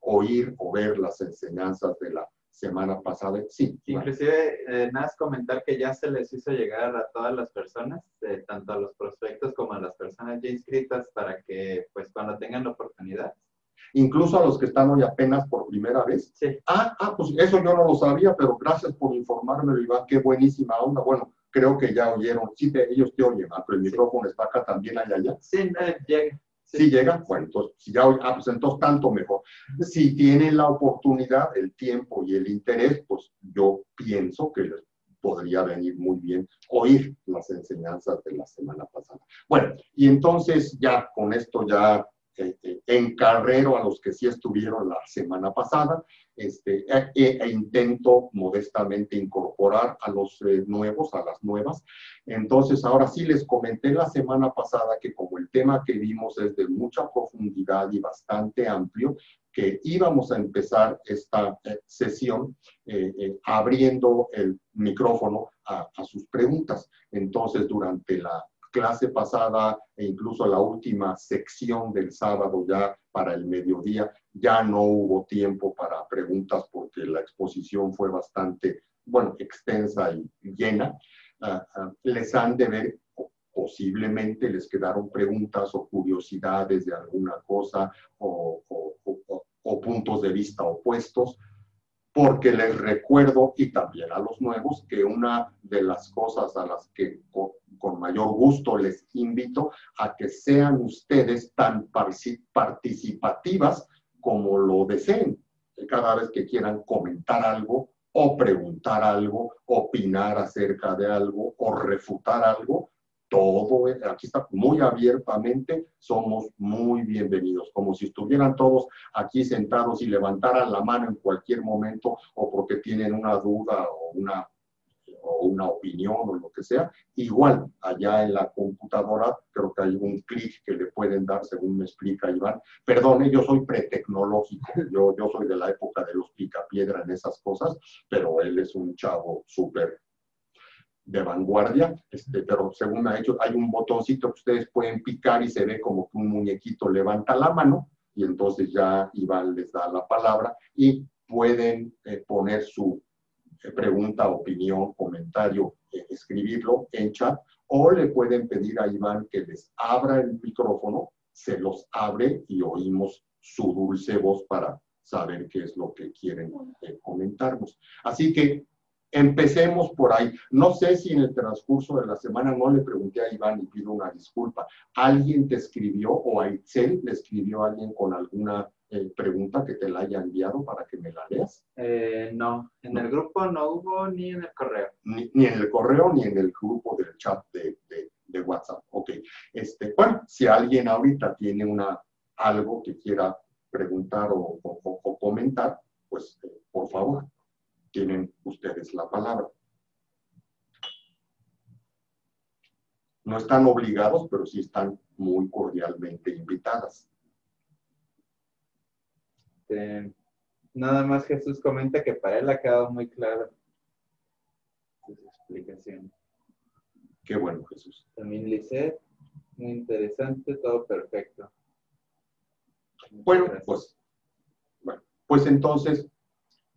oír o ver las enseñanzas de la semana pasada. Sí. Inclusive, eh, nada comentar que ya se les hizo llegar a todas las personas, eh, tanto a los prospectos como a las personas ya inscritas, para que pues cuando tengan la oportunidad incluso a los que están hoy apenas por primera vez. Sí. Ah, ah, pues eso yo no lo sabía, pero gracias por informarme, Iván, qué buenísima onda. Bueno, creo que ya oyeron, sí, ellos te oyen, ah, pero el micrófono está acá también allá, allá. Sí, llega. Sí. llega, bueno, entonces, si ya ah, pues entonces tanto mejor. Si tienen la oportunidad, el tiempo y el interés, pues yo pienso que les podría venir muy bien oír las enseñanzas de la semana pasada. Bueno, y entonces ya con esto ya este, en carrero a los que sí estuvieron la semana pasada, este, e, e, e intento modestamente incorporar a los eh, nuevos, a las nuevas. Entonces, ahora sí les comenté la semana pasada que como el tema que vimos es de mucha profundidad y bastante amplio, que íbamos a empezar esta eh, sesión eh, abriendo el micrófono a, a sus preguntas. Entonces, durante la clase pasada e incluso la última sección del sábado ya para el mediodía, ya no hubo tiempo para preguntas porque la exposición fue bastante, bueno, extensa y llena. Ah, ah, les han de ver, posiblemente les quedaron preguntas o curiosidades de alguna cosa o, o puntos de vista opuestos porque les recuerdo, y también a los nuevos, que una de las cosas a las que con, mayor gusto les invito a que sean ustedes tan participativas como lo deseen. Cada vez que quieran comentar algo o preguntar algo, opinar acerca de algo o refutar algo, todo, aquí está muy abiertamente, somos muy bienvenidos, como si estuvieran todos aquí sentados y levantaran la mano en cualquier momento o porque tienen una duda o una, o una opinión o lo que sea. Igual, allá en la computadora creo que hay un clic que le pueden dar, según me explica Iván. Perdone, yo soy pretecnológico, yo, yo soy de la época de los picapiedra en esas cosas, pero él es un chavo súper de vanguardia, este, pero según ha hecho, hay un botoncito que ustedes pueden picar y se ve como que un muñequito levanta la mano y entonces ya Iván les da la palabra y pueden eh, poner su eh, pregunta, opinión, comentario, eh, escribirlo en chat o le pueden pedir a Iván que les abra el micrófono, se los abre y oímos su dulce voz para saber qué es lo que quieren comentarnos. Así que Empecemos por ahí. No sé si en el transcurso de la semana no le pregunté a Iván y pido una disculpa. ¿Alguien te escribió o a Excel le escribió a alguien con alguna eh, pregunta que te la haya enviado para que me la leas? Eh, no, en el grupo no hubo ni en el correo. Ni, en el correo ni en el grupo del chat de, WhatsApp. Ok. Este, bueno, si alguien ahorita tiene una, algo que quiera preguntar o, comentar, pues eh, por favor tienen ustedes la palabra. No están obligados, pero sí están muy cordialmente invitadas. nada más Jesús comenta que para él ha quedado muy claro su explicación. Qué bueno, Jesús. También Lisette, muy interesante, todo perfecto. bueno, pues, bueno, pues entonces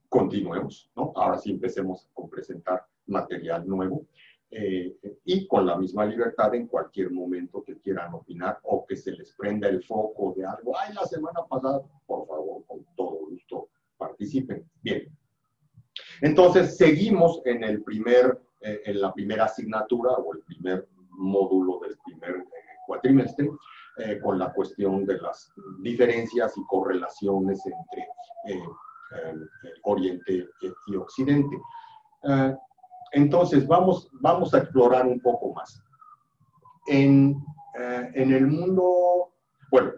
continuemos, ¿no? Ahora sí empecemos a presentar material nuevo eh, y con la misma libertad en cualquier momento que quieran opinar o que se les prenda el foco de algo. Ay, la semana pasada, por favor, con todo gusto participen. Bien. Entonces, seguimos en el primer, eh, en la primera asignatura o el primer módulo del primer eh, cuatrimestre con la cuestión de las diferencias y correlaciones entre Oriente y Occidente. Eh, entonces, vamos, vamos a explorar un poco más. En, eh, en el mundo, bueno,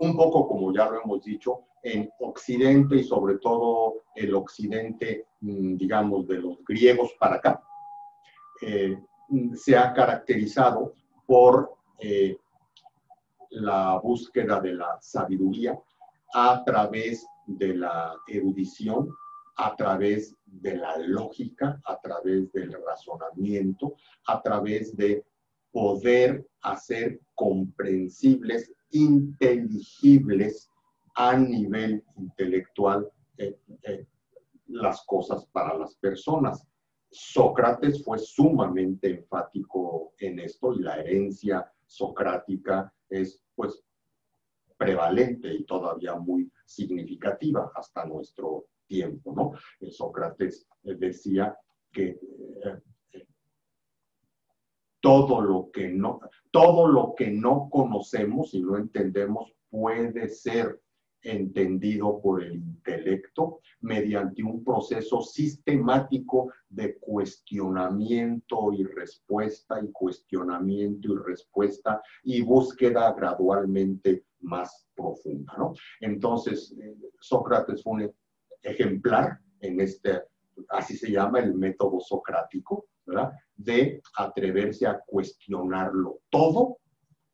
un poco como ya lo hemos dicho, en Occidente y sobre todo el Occidente, mm, digamos, de los griegos para acá, eh, se ha caracterizado por eh, la búsqueda de la sabiduría a través de la erudición, a través de la lógica, a través del razonamiento, a través de poder hacer comprensibles, inteligibles a nivel intelectual eh, eh, las cosas para las personas. Sócrates fue sumamente enfático en esto y la herencia socrática es pues prevalente y todavía muy significativa hasta nuestro tiempo, ¿no? Eh, Sócrates decía que todo lo que no, todo lo que no conocemos y no entendemos puede ser entendido por el intelecto mediante un proceso sistemático de cuestionamiento y respuesta y cuestionamiento y respuesta y búsqueda gradualmente más profunda, ¿no? Entonces, eh, Sócrates fue un ejemplar en este, así se llama el método socrático, ¿verdad? De atreverse a cuestionarlo todo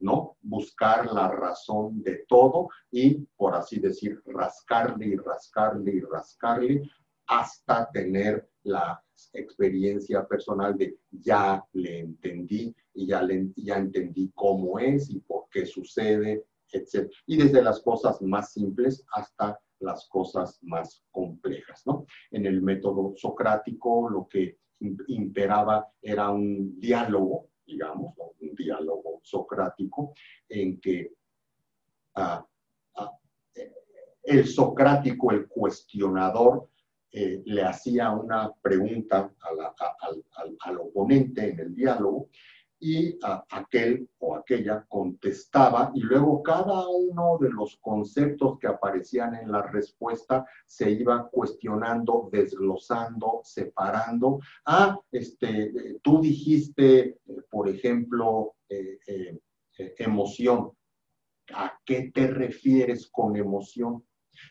¿no? Buscar la razón de todo y, por así decir, rascarle y rascarle y rascarle hasta tener la experiencia personal de ya le entendí y ya, le, ya entendí cómo es y por qué sucede, etc. Y desde las cosas más simples hasta las cosas más complejas, ¿no? En el método socrático lo que imperaba era un diálogo digamos, un diálogo socrático en que ah, ah, el socrático, el cuestionador, eh, le hacía una pregunta al, oponente en el diálogo y aquel o aquella contestaba y luego cada uno de los conceptos que aparecían en la respuesta se iba cuestionando, desglosando, separando. Ah, este, tú dijiste, eh, por ejemplo, eh, eh, emoción. ¿A qué te refieres con emoción?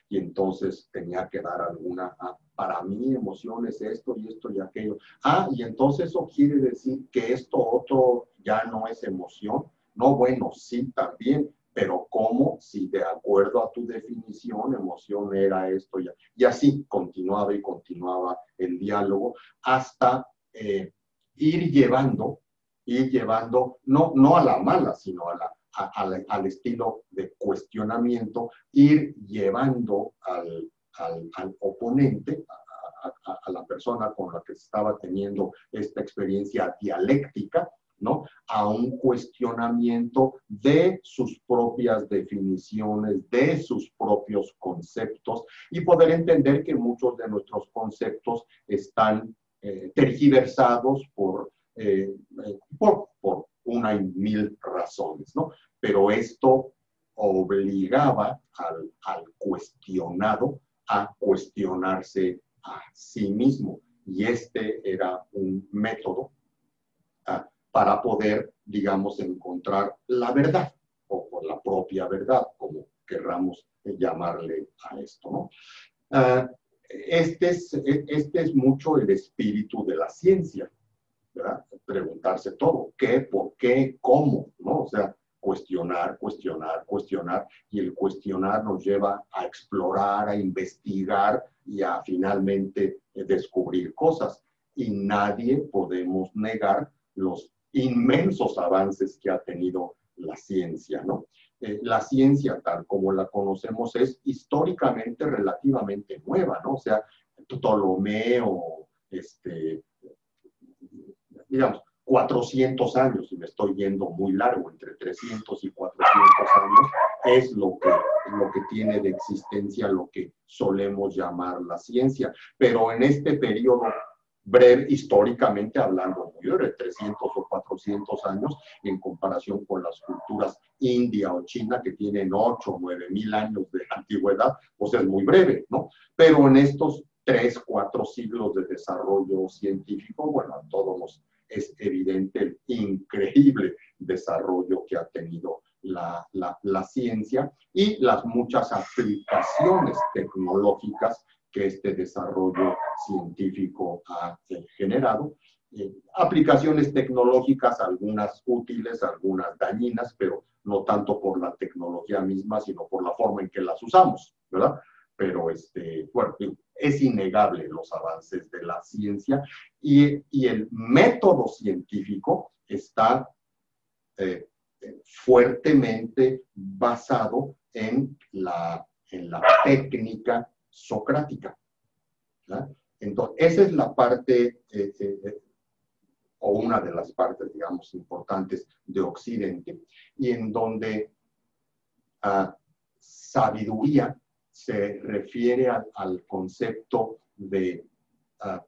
Y entonces tenía que dar alguna, ah, para mí emoción es esto y esto y aquello. Ah, y entonces eso quiere decir que esto otro ya no es emoción. No, bueno, sí, también, pero ¿cómo? Si de acuerdo a tu definición, emoción era esto ya. Y así continuaba y continuaba el diálogo hasta eh, ir llevando, ir llevando, no, no a la mala, sino a la, al estilo de cuestionamiento, ir llevando al, oponente, a, la persona con la que estaba teniendo esta experiencia dialéctica, ¿no? A un cuestionamiento de sus propias definiciones, de sus propios conceptos y poder entender que muchos de nuestros conceptos están eh, tergiversados por, eh, eh, por, por, una y mil razones, ¿no? Pero esto obligaba al, cuestionado a cuestionarse a sí mismo. Y este era un método ah, para poder, digamos, encontrar la verdad o, la propia verdad, como querramos llamarle a esto. ¿no? Ah, este, es, este es mucho el espíritu de la ciencia, ¿verdad? Preguntarse todo, qué, por qué, cómo, ¿no? O sea, cuestionar, cuestionar, cuestionar, y el cuestionar nos lleva a explorar, a investigar y a finalmente eh, descubrir cosas. Y nadie podemos negar los inmensos avances que ha tenido la ciencia, ¿no? Eh, la ciencia tal como la conocemos es históricamente relativamente nueva, ¿no? O sea, Ptolomeo, este, digamos, 400 años, y me estoy yendo muy largo, entre 300 y 400 años, es lo que, lo que tiene de existencia lo que solemos llamar la ciencia. Pero en este periodo breve, históricamente hablando, muy breve, 300 o 400 años, en comparación con las culturas india o china, que tienen 8 o 9 mil años de antigüedad, pues es muy breve, ¿no? Pero en estos 3, 4 siglos de desarrollo científico, bueno, todos nos es evidente el increíble desarrollo que ha tenido la, la, ciencia y las muchas aplicaciones tecnológicas que este desarrollo científico ha generado. Eh, aplicaciones tecnológicas, algunas útiles, algunas dañinas, pero no tanto por la tecnología misma, sino por la forma en que las usamos, ¿verdad? Pero, este, es innegable los avances de la ciencia y, y el método científico está eh, fuertemente basado en la, en la técnica socrática. Entonces, esa es la parte, eh, eh, o una de las partes, digamos, importantes de Occidente, y en donde uh, sabiduría se refiere al concepto de uh,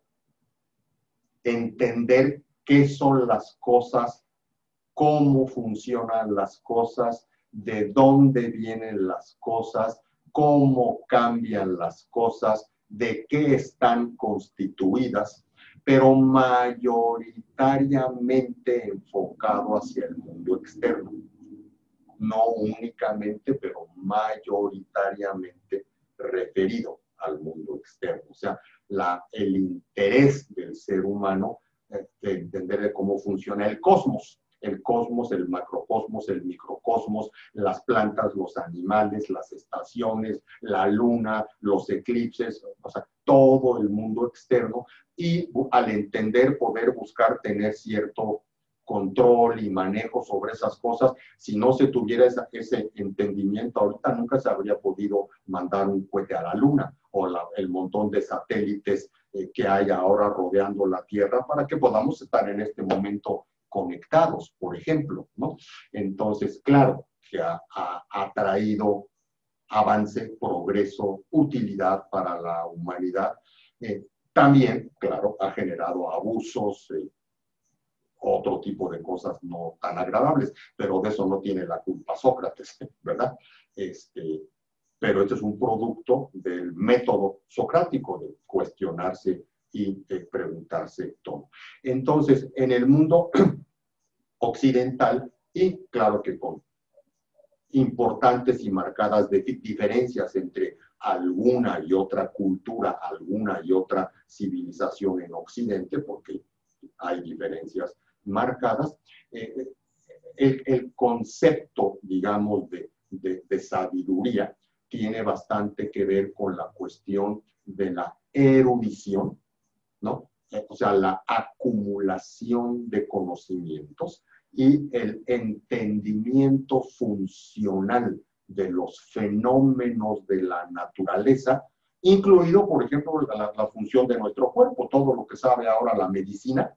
entender qué son las cosas cómo funcionan las cosas, de dónde vienen las cosas, cómo cambian las cosas, de qué están constituidas, pero mayoritariamente enfocado hacia el mundo externo. No únicamente, pero mayoritariamente referido al mundo externo. O sea, el interés del ser humano de entender cómo funciona el cosmos el cosmos, el macrocosmos, el microcosmos, las plantas, los animales, las estaciones, la luna, los eclipses, o sea, todo el mundo externo y al entender poder buscar tener cierto control y manejo sobre esas cosas. Si no se tuviera ese entendimiento, ahorita nunca se habría podido mandar un cohete a la Luna o el montón de satélites eh, que hay ahora rodeando la Tierra para que podamos estar en este momento conectados, por ejemplo, ¿no? Entonces, claro, que ha, traído avance, progreso, utilidad para la humanidad. Eh, también, claro, ha generado abusos, eh, otro tipo de cosas no tan agradables, pero de eso no tiene la culpa Sócrates, ¿verdad? Este, pero este es un producto del método socrático de cuestionarse y preguntarse todo. Entonces, en el mundo occidental y claro que con importantes y marcadas diferencias entre alguna y otra cultura, alguna y otra civilización en Occidente, porque hay diferencias marcadas, eh, el, concepto, digamos, de, de sabiduría tiene bastante que ver con la cuestión de la erudición, ¿no? o sea, la acumulación de conocimientos y el entendimiento funcional de los fenómenos de la naturaleza, incluido, por ejemplo, la, la, función de nuestro cuerpo. Todo lo que sabe ahora la medicina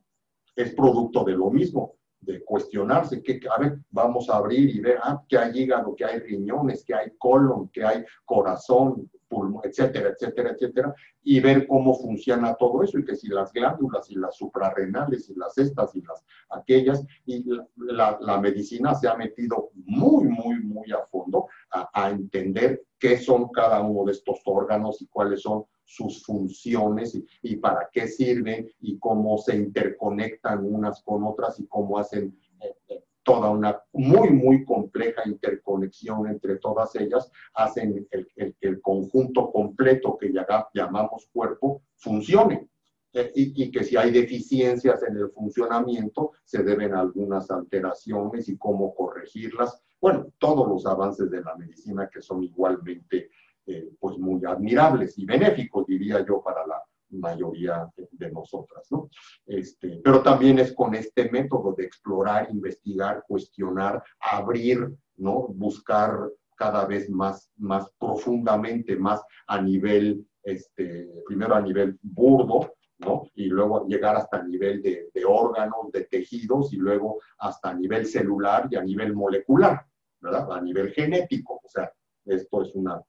es producto de lo mismo, de cuestionarse, que, a ver, vamos a abrir y ver, ah, hay hígado, que hay riñones, que hay colon, que hay corazón, pulmón, etcétera, etcétera, etcétera, y ver cómo funciona todo eso y que si las glándulas y las suprarrenales y las estas y las aquellas, y la, medicina se ha metido muy, muy, muy a fondo a entender qué son cada uno de estos órganos y cuáles son sus funciones y, para qué sirven y cómo se interconectan unas con otras y cómo hacen eh, eh, toda una muy, muy compleja interconexión entre todas ellas, hacen el, el, conjunto completo que llamamos cuerpo funcione. Eh, y, y, que si hay deficiencias en el funcionamiento, se deben a algunas alteraciones y cómo corregirlas. Bueno, todos los avances de la medicina que son igualmente eh, pues muy admirables y benéficos, diría yo, para la mayoría de, nosotras, ¿no? Este, pero también es con este método de explorar, investigar, cuestionar, abrir, ¿no? Buscar cada vez más, más profundamente, más a nivel, este, primero a nivel burdo, ¿no? Y luego llegar hasta el nivel de, de, órganos, de tejidos, y luego hasta a nivel celular y a nivel molecular, ¿verdad? A nivel genético. O sea, esto es una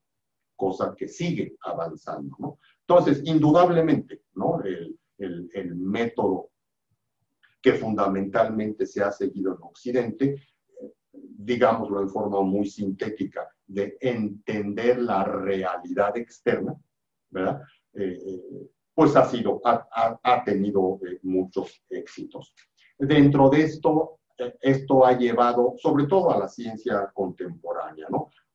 cosa que sigue avanzando. Entonces, indudablemente. El, método que fundamentalmente se ha seguido en Occidente, digámoslo en forma muy sintética, de entender la realidad externa. Eh, eh, pues ha sido, ha, tenido eh, muchos éxitos. Dentro de esto, esto ha llevado, sobre todo a la ciencia contemporánea.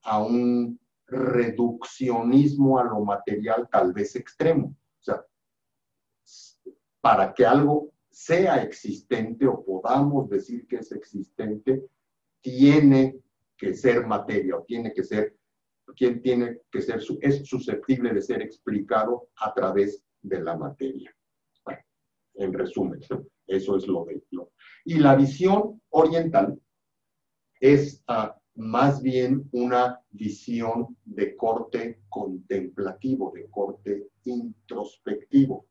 A un reduccionismo a lo material tal vez extremo. O sea, para que algo sea existente o podamos decir que es existente, tiene que ser materia tiene que ser, quien tiene que ser, es susceptible de ser explicado a través de la materia. Bueno, en resumen, eso es lo de lo. Y la visión oriental es uh, más bien una visión de corte contemplativo, de corte introspectivo.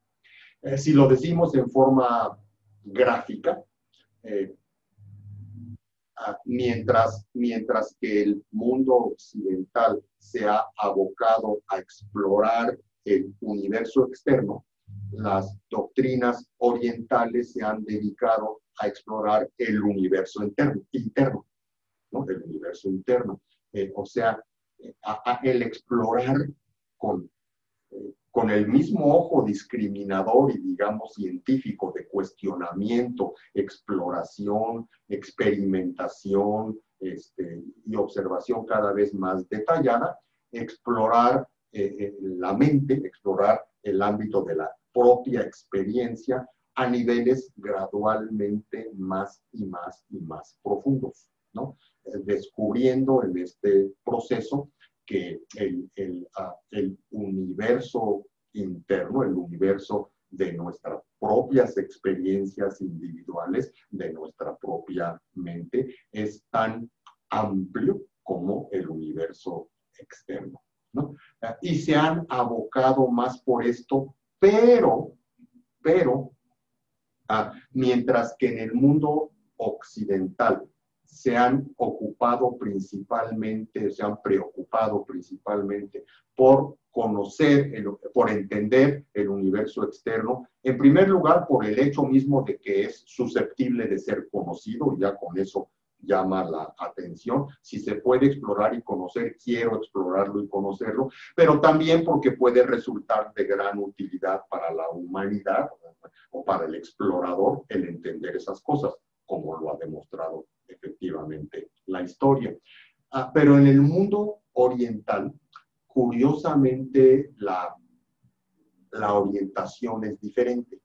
Eh, si lo decimos en forma gráfica, eh, mientras, mientras que el mundo occidental se ha abocado a explorar el universo externo, las doctrinas orientales se han dedicado a explorar el universo interno ¿no? el universo interno. Eh, o sea, el explorar con con el mismo ojo discriminador y, digamos, científico de cuestionamiento, exploración, experimentación este, y observación cada vez más detallada, explorar eh, eh, la mente, explorar el ámbito de la propia experiencia a niveles gradualmente más y más y más profundos, ¿no? Descubriendo en este proceso que el, el, ah, el universo interno, el universo de nuestras propias experiencias individuales, de nuestra propia mente, es tan amplio como el universo externo. ¿no? Ah, y se han abocado más por esto, pero, pero, ah, mientras que en el mundo occidental se han ocupado principalmente, se han preocupado principalmente por conocer, por entender el universo externo, en primer lugar por el hecho mismo de que es susceptible de ser conocido, y ya con eso llama la atención. Si se puede explorar y conocer, quiero explorarlo y conocerlo, pero también porque puede resultar de gran utilidad para la humanidad o para el explorador el entender esas cosas, como lo ha demostrado efectivamente la historia. Ah, pero en el mundo oriental, curiosamente, la, la orientación es diferente.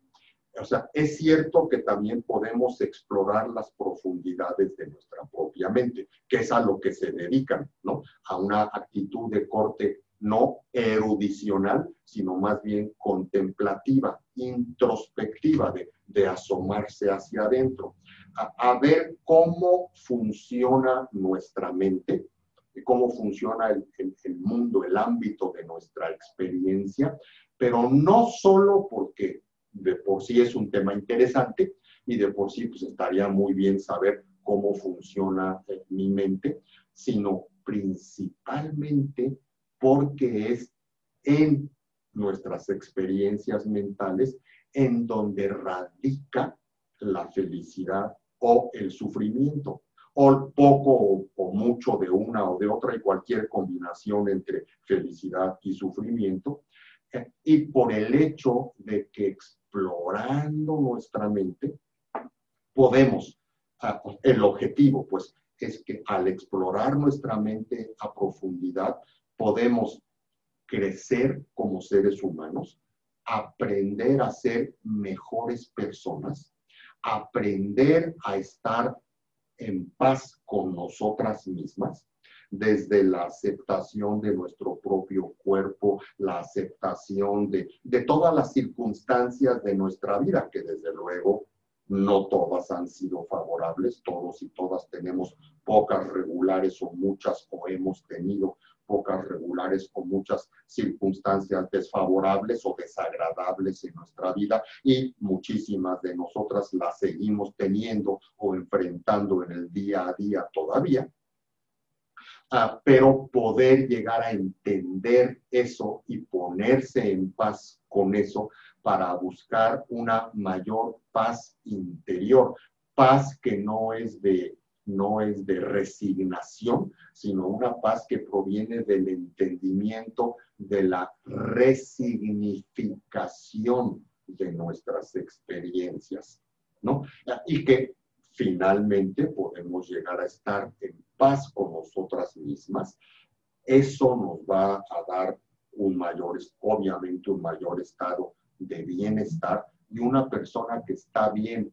O sea, es cierto que también podemos explorar las profundidades de nuestra propia mente, que es a lo que se dedican, ¿no? A una actitud de corte no erudicional, sino más bien contemplativa, introspectiva, de, de asomarse hacia adentro a, ver cómo funciona nuestra mente, cómo funciona el, mundo, el ámbito de nuestra experiencia, pero no solo porque de por sí es un tema interesante y de por sí pues estaría muy bien saber cómo funciona eh, mi mente, sino principalmente porque es en nuestras experiencias mentales en donde radica la felicidad o el sufrimiento, o poco o, mucho de una o de otra y cualquier combinación entre felicidad y sufrimiento. Eh, y por el hecho de que explorando nuestra mente, podemos, el objetivo pues es que al explorar nuestra mente a profundidad, podemos crecer como seres humanos, aprender a ser mejores personas, aprender a estar en paz con nosotras mismas, desde la aceptación de nuestro propio cuerpo, la aceptación de, de todas las circunstancias de nuestra vida, que desde luego no todas han sido favorables, todos y todas tenemos pocas regulares o muchas o hemos tenido pocas regulares con muchas circunstancias desfavorables o desagradables en nuestra vida y muchísimas de nosotras las seguimos teniendo o enfrentando en el día a día todavía. Ah, pero poder llegar a entender eso y ponerse en paz con eso para buscar una mayor paz interior, paz que no es de no es de resignación, sino una paz que proviene del entendimiento de la resignificación de nuestras experiencias, ¿no? Y que finalmente podemos llegar a estar en paz con nosotras mismas. Eso nos va a dar un mayor, obviamente un mayor estado de bienestar y una persona que está bien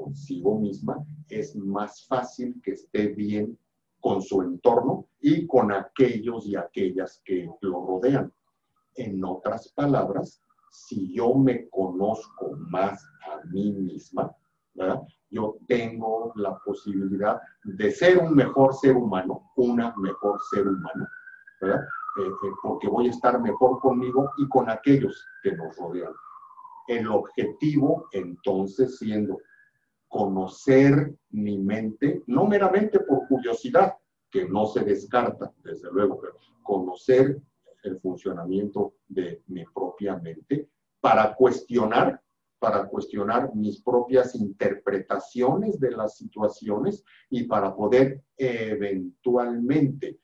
consigo misma es más fácil que esté bien con su entorno y con aquellos y aquellas que lo rodean. En otras palabras, si yo me conozco más a mí misma, yo tengo la posibilidad de ser un mejor ser humano, una mejor ser humano, ¿verdad? Eh, eh, porque voy a estar mejor conmigo y con aquellos que nos rodean. El objetivo entonces siendo conocer mi mente, no meramente por curiosidad, que no se descarta, desde luego, pero conocer el funcionamiento de mi propia mente para cuestionar, para cuestionar mis propias interpretaciones de las situaciones y para poder eventualmente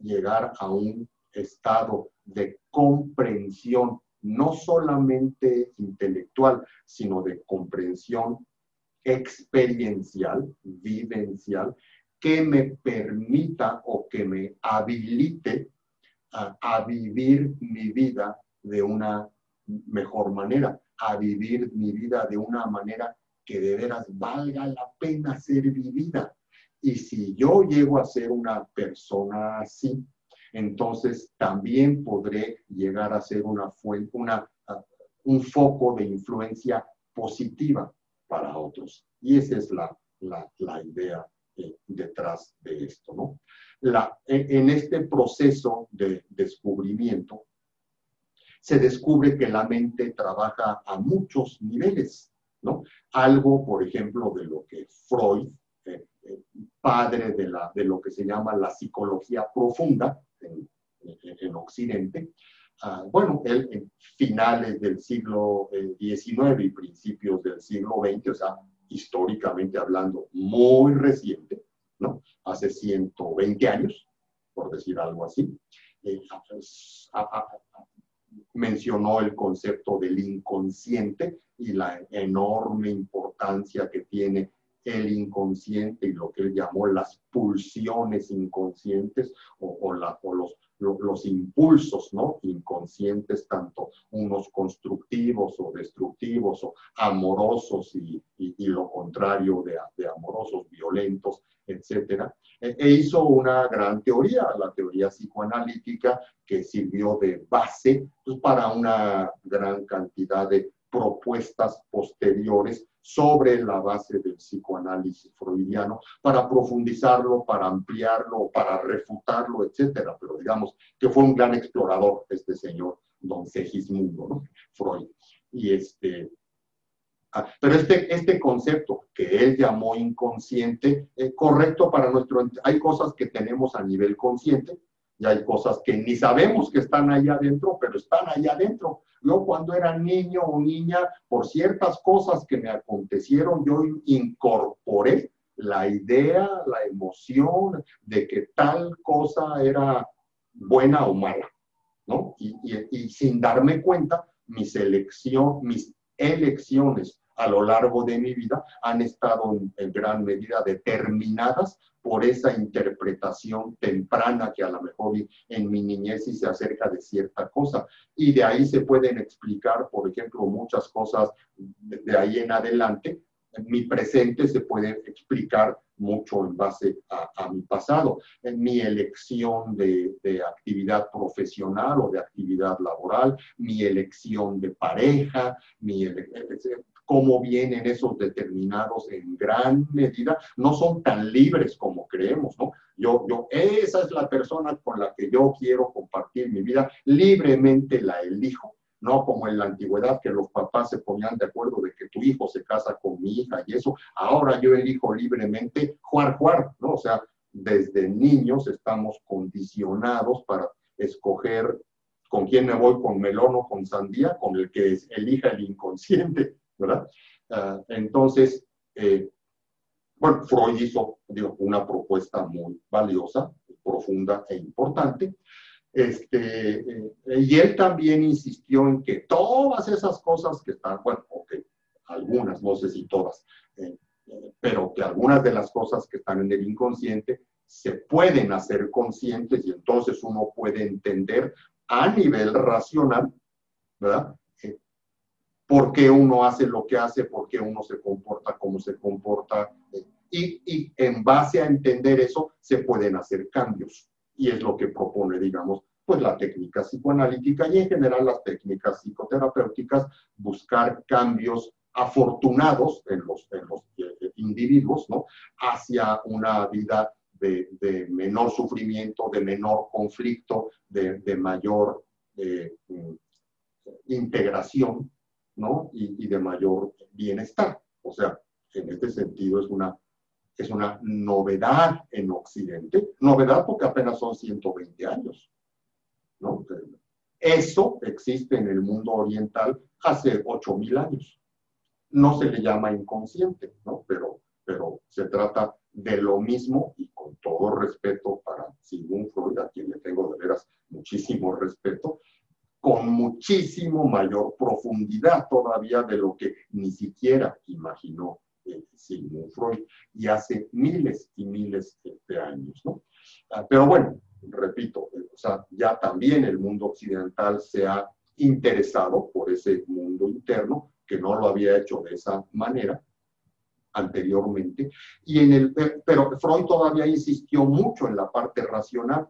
llegar a un estado de comprensión, no solamente intelectual, sino de comprensión experiencial, vivencial, que me permita o que me habilite a, vivir mi vida de una mejor manera, a vivir mi vida de una manera que de veras valga la pena ser vivida. Y si yo llego a ser una persona así, entonces también podré llegar a ser una fuente, una, un foco de influencia positiva para otros. Y esa es la, la, idea eh, detrás de esto, ¿no? La, en este proceso de descubrimiento, se descubre que la mente trabaja a muchos niveles, ¿no? Algo, por ejemplo, de lo que Freud, eh, eh, padre de, la, de lo que se llama la psicología profunda en, en Occidente, Bueno, él en finales del siglo XIX eh, y principios del siglo XX, o sea, históricamente hablando, muy reciente, ¿no? Hace 120 años, por decir algo así, eh, mencionó el concepto del inconsciente y la enorme importancia que tiene el inconsciente y lo que él llamó las pulsiones inconscientes o, o, la, o los los impulsos ¿no? inconscientes, tanto unos constructivos o destructivos o amorosos y, lo contrario de, amorosos, violentos, etc. E, e, hizo una gran teoría, la teoría psicoanalítica, que sirvió de base pues, para una gran cantidad de propuestas posteriores sobre la base del psicoanálisis freudiano para profundizarlo, para ampliarlo, para refutarlo, etcétera. Pero digamos que fue un gran explorador este señor, don Segismundo, ¿no? Freud. Y este, ah, pero este, este concepto que él llamó inconsciente, es correcto para nuestro... Hay cosas que tenemos a nivel consciente y hay cosas que ni sabemos que están ahí adentro, pero están ahí adentro. Yo cuando era niño o niña, por ciertas cosas que me acontecieron, yo incorporé la idea, la emoción de que tal cosa era buena o mala, ¿no? Y, sin darme cuenta, mis, elección, mis elecciones a lo largo de mi vida han estado en gran medida determinadas por esa interpretación temprana que a lo mejor en mi niñez se acerca de cierta cosa. Y de ahí se pueden explicar, por ejemplo, muchas cosas de ahí en adelante. En mi presente se puede explicar mucho en base a, mi pasado, en mi elección de, de, actividad profesional o de actividad laboral, mi elección de pareja, mi cómo vienen esos determinados en gran medida, no son tan libres como creemos, ¿no? Yo, yo, esa es la persona con la que yo quiero compartir mi vida, libremente la elijo, no como en la antigüedad que los papás se ponían de acuerdo de que tu hijo se casa con mi hija y eso, ahora yo elijo libremente jugar, jugar, ¿no? O sea, desde niños estamos condicionados para escoger con quién me voy, con melón o con sandía, con el que elija el inconsciente. ¿Verdad? Ah, entonces, eh, bueno, Freud hizo digo, una propuesta muy valiosa, profunda e importante. Este, eh, y él también insistió en que todas esas cosas que están, bueno, ok, algunas, no sé si todas, eh, pero que algunas de las cosas que están en el inconsciente se pueden hacer conscientes y entonces uno puede entender a nivel racional, ¿verdad? Por qué uno hace lo que hace, por qué uno se comporta como se comporta. Y, y, en base a entender eso, se pueden hacer cambios. Y es lo que propone, digamos, pues la técnica psicoanalítica y en general las técnicas psicoterapéuticas, buscar cambios afortunados en los, en los eh, individuos, ¿no? Hacia una vida de, de, menor sufrimiento, de menor conflicto, de, de mayor eh, integración, ¿no? Y, de mayor bienestar. O sea, en este sentido es una, es una novedad en Occidente, novedad porque apenas son 120 años, ¿no? Eso existe en el mundo oriental hace 8000 años no se le llama inconsciente, ¿no? Pero, pero se trata de lo mismo y con todo respeto para Sigmund Freud, a quien le tengo de veras muchísimo respeto, con muchísimo mayor profundidad todavía de lo que ni siquiera imaginó eh, Sigmund Freud y hace miles y miles de años, ¿no? Ah, pero bueno, repito, o sea, ya también el mundo occidental se ha interesado por ese mundo interno que no lo había hecho de esa manera anteriormente. Y en el, pero Freud todavía insistió mucho en la parte racional.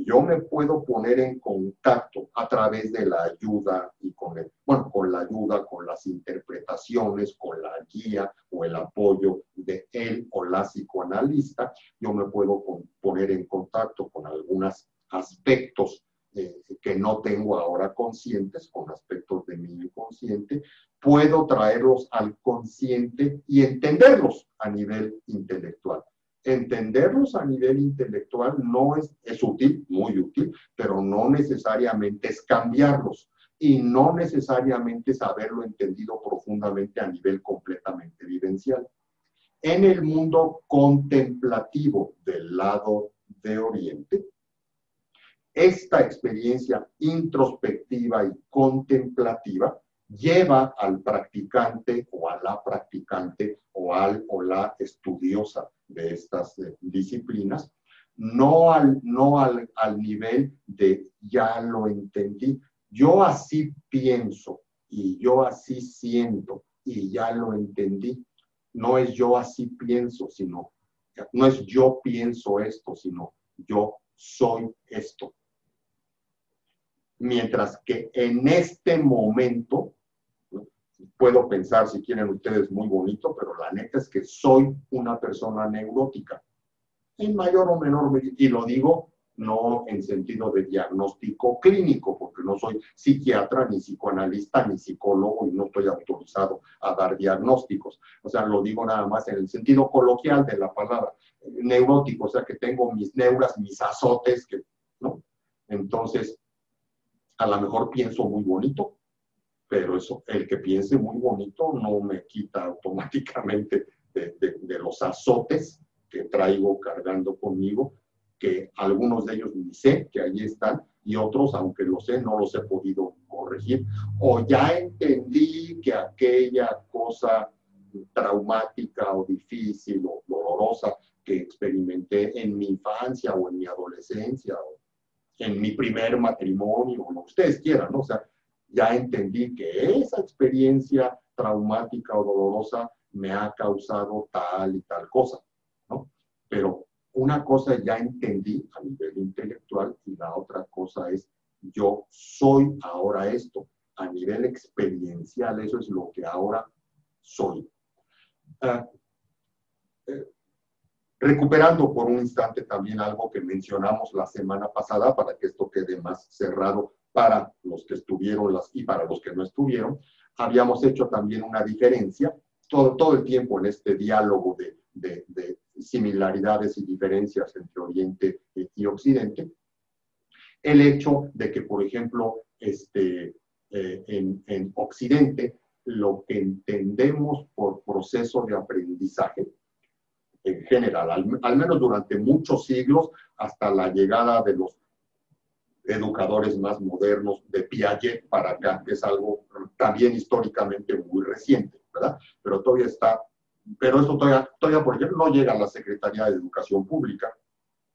Yo me puedo poner en contacto a través de la ayuda y con el, bueno, con la ayuda, con las interpretaciones, con la guía o el apoyo de él o la psicoanalista. Yo me puedo poner en contacto con algunos aspectos eh, que no tengo ahora conscientes, con aspectos de mi inconsciente, puedo traerlos al consciente y entenderlos a nivel intelectual. Entenderlos a nivel intelectual no es, es útil, muy útil, pero no necesariamente es cambiarlos y no necesariamente es haberlo entendido profundamente a nivel completamente vivencial. En el mundo contemplativo del lado de Oriente, esta experiencia introspectiva y contemplativa lleva al practicante o a la practicante o al o la estudiosa de estas eh, disciplinas, no, al, no al, al nivel de ya lo entendí, yo así pienso y yo así siento y ya lo entendí. No es yo así pienso, sino, no es yo pienso esto, sino yo soy esto. Mientras que en este momento puedo pensar, si quieren ustedes, muy bonito, pero la neta es que soy una persona neurótica, en mayor o menor medida, y lo digo no en sentido de diagnóstico clínico, porque no soy psiquiatra, ni psicoanalista, ni psicólogo, y no estoy autorizado a dar diagnósticos. O sea, lo digo nada más en el sentido coloquial de la palabra, neurótico, o sea, que tengo mis neuras, mis azotes, ¿no? Entonces, a lo mejor pienso muy bonito, pero eso, el que piense muy bonito no me quita automáticamente de, de, los azotes que traigo cargando conmigo, que algunos de ellos ni sé que ahí están y otros, aunque lo sé, no los he podido corregir. O ya entendí que aquella cosa traumática o difícil o dolorosa que experimenté en mi infancia o en mi adolescencia o en mi primer matrimonio, o lo que ustedes quieran, ¿no? O sea, ya entendí que esa experiencia traumática o dolorosa me ha causado tal y tal cosa, ¿no? Pero una cosa ya entendí a nivel intelectual y la otra cosa es yo soy ahora esto. A nivel experiencial, eso es lo que ahora soy. Uh, recuperando por un instante también algo que mencionamos la semana pasada para que esto quede más cerrado para los que estuvieron y para los que no estuvieron, habíamos hecho también una diferencia todo, todo el tiempo en este diálogo de, de, de similaridades y diferencias entre Oriente y Occidente. El hecho de que, por ejemplo, este, eh, en, en Occidente, lo que entendemos por proceso de aprendizaje, en general, al, al, menos durante muchos siglos, hasta la llegada de los educadores más modernos de Piaget para acá, que es algo también históricamente muy reciente, ¿verdad? Pero todavía está pero eso todavía, todavía, por ejemplo, no llega a la Secretaría de Educación Pública.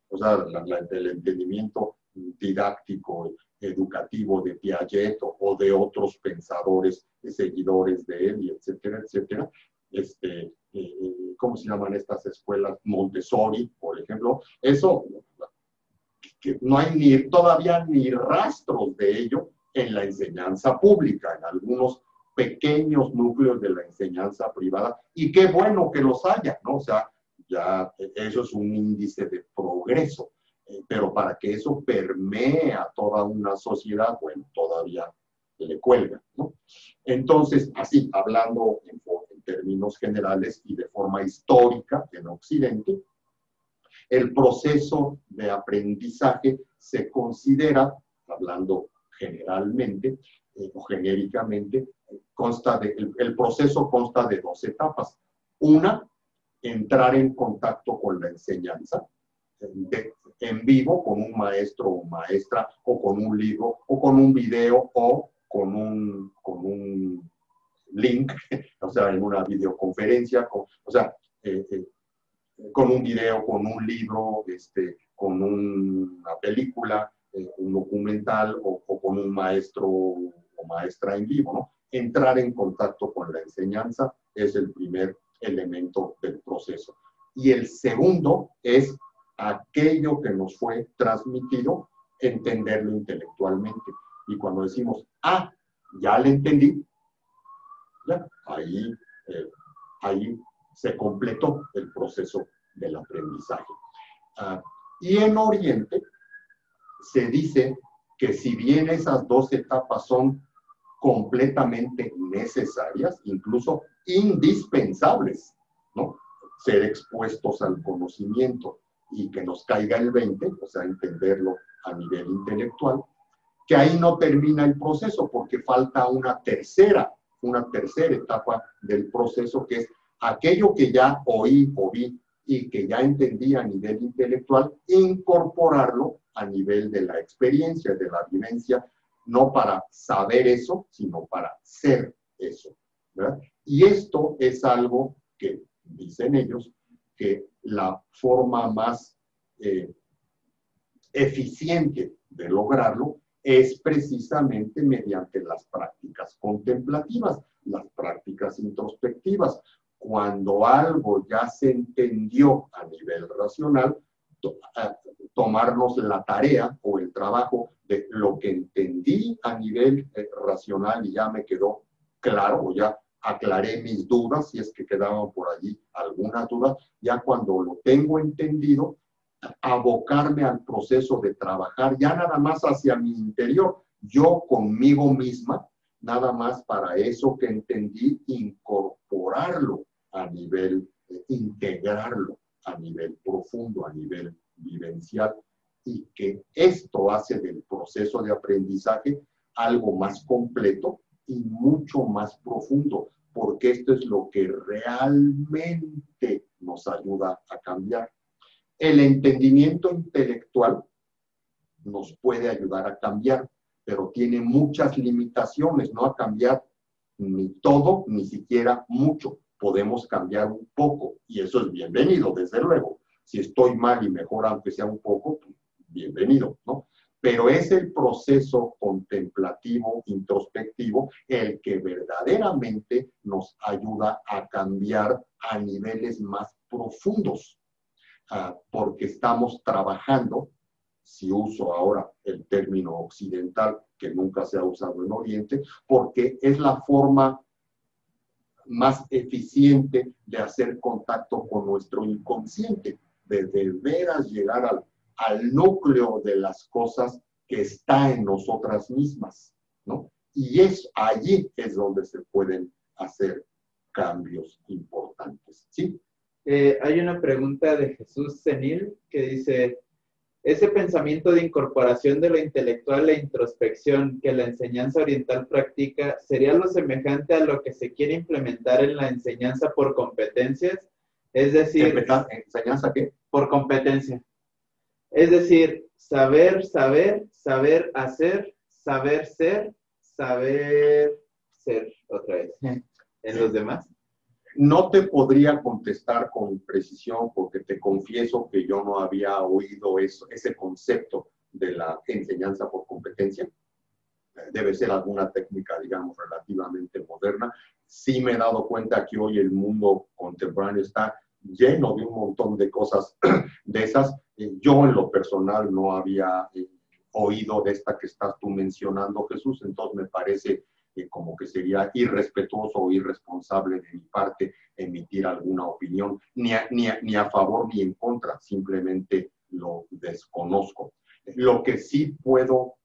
O sea, el entendimiento didáctico, educativo de Piaget o, de otros pensadores, seguidores de él, y etcétera, etcétera. Este, eh, ¿Cómo se llaman estas escuelas? Montessori, por ejemplo. Eso, que no hay ni, todavía ni rastros de ello en la enseñanza pública, en algunos pequeños núcleos de la enseñanza privada. Y qué bueno que los haya, ¿no? O sea, ya eso es un índice de progreso. Eh, pero para que eso permee a toda una sociedad, bueno, todavía le cuelga, ¿no? Entonces, así, hablando en, en términos generales y de forma histórica en Occidente, el proceso de aprendizaje se considera, hablando generalmente eh, o genéricamente, consta de, el, proceso consta de dos etapas. Una, entrar en contacto con la enseñanza en vivo con un maestro o maestra o con un libro o con un video o con un, con un link, o sea, en una videoconferencia, o sea, eh, eh, con un video, con un libro, este, con una película, eh, un documental o, con un maestro o maestra en vivo, ¿no? Entrar en contacto con la enseñanza es el primer elemento del proceso. Y el segundo es aquello que nos fue transmitido, entenderlo intelectualmente. Y cuando decimos, ah, ya le entendí, ya, ahí, eh, ahí se completó el proceso del aprendizaje. Ah, y en Oriente se dice que si bien esas dos etapas son completamente necesarias, incluso indispensables, ¿no? Ser expuestos al conocimiento y que nos caiga el 20, o sea, entenderlo a nivel intelectual, que ahí no termina el proceso porque falta una tercera, una tercera etapa del proceso que es aquello que ya oí o vi y que ya entendí a nivel intelectual, incorporarlo a nivel de la experiencia, de la vivencia, no para saber eso, sino para ser eso. Y esto es algo que, dicen ellos, que la forma más eh, eficiente de lograrlo es precisamente mediante las prácticas contemplativas, las prácticas introspectivas. Cuando algo ya se entendió a nivel racional, tomarnos la tarea o el trabajo de lo que entendí a nivel eh, racional y ya me quedó claro o ya aclaré mis dudas, si es que quedaban por allí algunas dudas, ya cuando lo tengo entendido, abocarme al proceso de trabajar ya nada más hacia mi interior, yo conmigo misma, nada más para eso que entendí, incorporarlo a nivel, eh, integrarlo a nivel profundo, a nivel vivencial, y que esto hace del proceso de aprendizaje algo más completo y mucho más profundo, porque esto es lo que realmente nos ayuda a cambiar. El entendimiento intelectual nos puede ayudar a cambiar, pero tiene muchas limitaciones, no a cambiar ni todo, ni siquiera mucho. Podemos cambiar un poco y eso es bienvenido, desde luego. Si estoy mal y mejor aunque sea un poco, bienvenido, ¿no? pero es el proceso contemplativo, introspectivo, el que verdaderamente nos ayuda a cambiar a niveles más profundos, ah, porque estamos trabajando, si uso ahora el término occidental, que nunca se ha usado en Oriente, porque es la forma más eficiente de hacer contacto con nuestro inconsciente, de de veras llegar al al núcleo de las cosas que está en nosotras mismas, ¿no? Y es allí es donde se pueden hacer cambios importantes, ¿sí? Eh, hay una pregunta de Jesús Senil que dice, ese pensamiento de incorporación de lo intelectual e introspección que la enseñanza oriental practica, ¿sería lo semejante a lo que se quiere implementar en la enseñanza por competencias? Es decir... ¿Enseñanza qué? Por competencia. Es decir, saber, saber, saber hacer, saber ser, saber ser otra vez. ¿En los demás? No te podría contestar con precisión porque te confieso que yo no había oído eso, ese concepto de la enseñanza por competencia. Debe ser alguna técnica, digamos, relativamente moderna. Sí me he dado cuenta que hoy el mundo contemporáneo está lleno de un montón de cosas de esas. Yo en lo personal no había eh, oído de esta que estás tú mencionando, Jesús, entonces me parece como que sería irrespetuoso o irresponsable de mi parte emitir alguna opinión, ni a, ni, ni a favor ni en contra, simplemente lo desconozco. Lo que sí puedo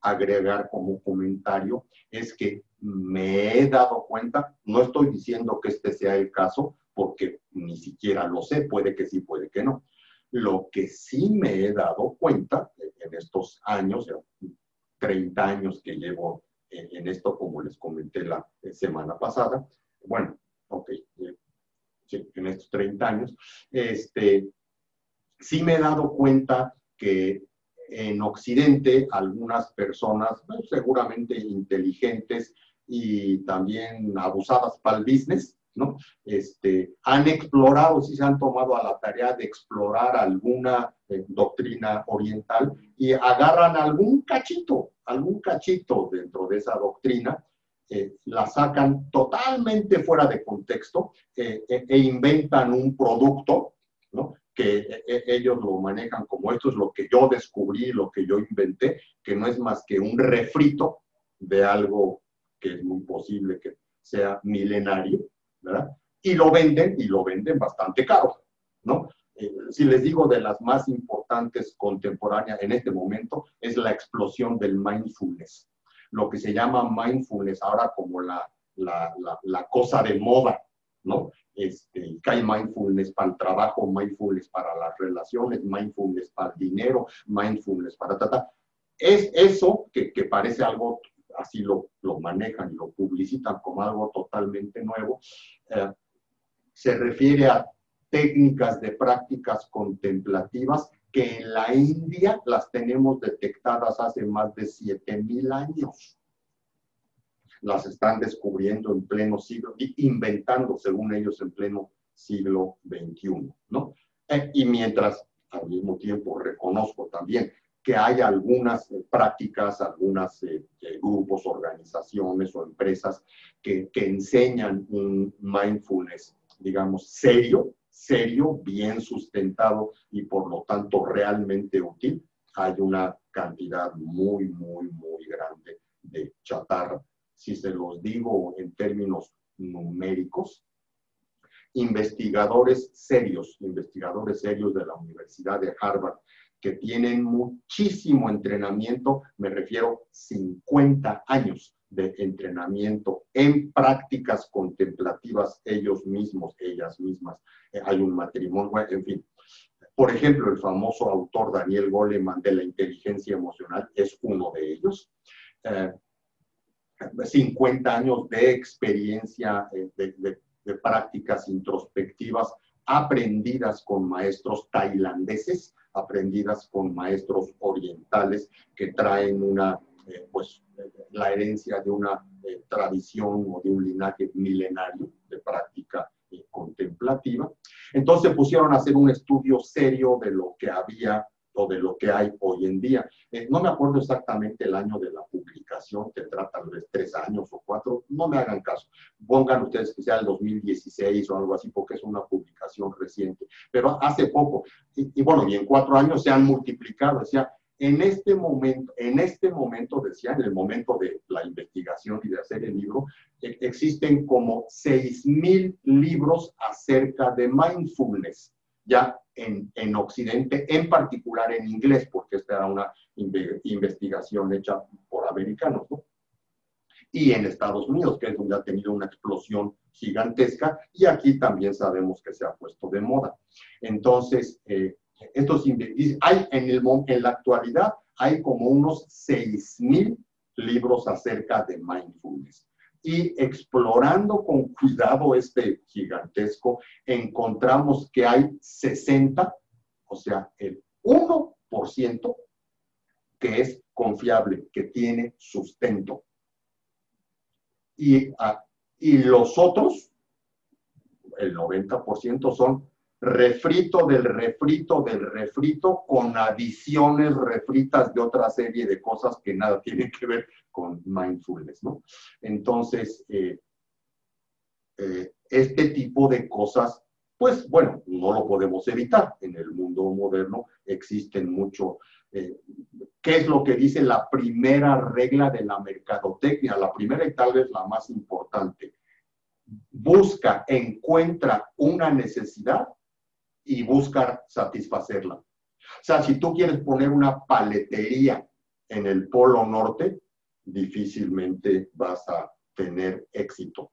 agregar como comentario es que me he dado cuenta, no estoy diciendo que este sea el caso, porque ni siquiera lo sé, puede que sí, puede que no. Lo que sí me he dado cuenta en estos años, 30 años que llevo en, esto, como les comenté la semana pasada. Bueno, ok, eh, sí, en estos 30 años, este, sí me he dado cuenta que en Occidente algunas personas, pues, seguramente inteligentes y también abusadas para el business, ¿no? Este, han explorado, sí se han tomado a la tarea de explorar alguna eh, doctrina oriental y agarran algún cachito, algún cachito dentro de esa doctrina, eh, la sacan totalmente fuera de contexto eh, e inventan un producto, ¿no? que ellos lo manejan como esto es lo que yo descubrí, lo que yo inventé, que no es más que un refrito de algo que es muy posible que sea milenario, y lo venden, y lo venden bastante caro, ¿no? Eh, si les digo de las más importantes contemporáneas en este momento, es la explosión del mindfulness. Lo que se llama mindfulness ahora como la, la, la, cosa de moda, ¿no? Este, que hay mindfulness para el trabajo, mindfulness para las relaciones, mindfulness para el dinero, mindfulness para tratar. Es eso que, que parece algo así lo, lo, manejan y lo publicitan como algo totalmente nuevo, eh, se refiere a técnicas de prácticas contemplativas que en la India las tenemos detectadas hace más de 7.000 años. Las están descubriendo en pleno siglo, inventando, según ellos, en pleno siglo XXI, ¿no? Eh, y mientras, al mismo tiempo, reconozco también que hay algunas eh, prácticas, algunos eh, eh, grupos, organizaciones o empresas que, que, enseñan un mindfulness, digamos, serio, serio, bien sustentado y por lo tanto realmente útil. Hay una cantidad muy, muy, muy grande de chatarra. Si se los digo en términos numéricos, investigadores serios, investigadores serios de la Universidad de Harvard, que tienen muchísimo entrenamiento, me refiero 50 años de entrenamiento en prácticas contemplativas ellos mismos, ellas mismas. Eh, hay un matrimonio, en fin. Por ejemplo, el famoso autor Daniel Goleman de la inteligencia emocional es uno de ellos. 50 eh, años de experiencia eh, de prácticas introspectivas aprendidas con maestros tailandeses aprendidas con maestros orientales que traen una, eh, pues, la herencia de una eh, tradición o de un linaje milenario de práctica eh, contemplativa. Entonces pusieron a hacer un estudio serio de lo que había o de lo que hay hoy en día. Eh, no me acuerdo exactamente el año de la publicación, tendrá tal vez tres años o cuatro, no me hagan caso. Pongan ustedes que sea el 2016 o algo así, porque es una publicación reciente. Pero hace poco, y, bueno, y en cuatro años se han multiplicado, decía, en este momento, en este momento, decía, en el momento de la investigación y de hacer el libro, e, existen como 6.000 libros acerca de mindfulness ya en, en, Occidente, en particular en inglés, porque esta era una investigación hecha por americanos, ¿no? Y en Estados Unidos, que es donde ha tenido una explosión gigantesca, y aquí también sabemos que se ha puesto de moda. Entonces, eh, estos hay en, el, en la actualidad hay como unos 6.000 libros acerca de mindfulness y explorando con cuidado este gigantesco, encontramos que hay 60, o sea, el 1% que es confiable, que tiene sustento. Y, ah, y los otros el 90% son refrito del refrito del refrito con adiciones refritas de otra serie de cosas que nada tienen que ver con mindfulness, ¿no? Entonces, eh, eh, este tipo de cosas, pues bueno, no lo podemos evitar. En el mundo moderno existen mucho. Eh, ¿Qué es lo que dice la primera regla de la mercadotecnia? La primera y tal vez la más importante. Busca, encuentra una necesidad y buscar satisfacerla. O sea, si tú quieres poner una paletería en el Polo Norte, difícilmente vas a tener éxito.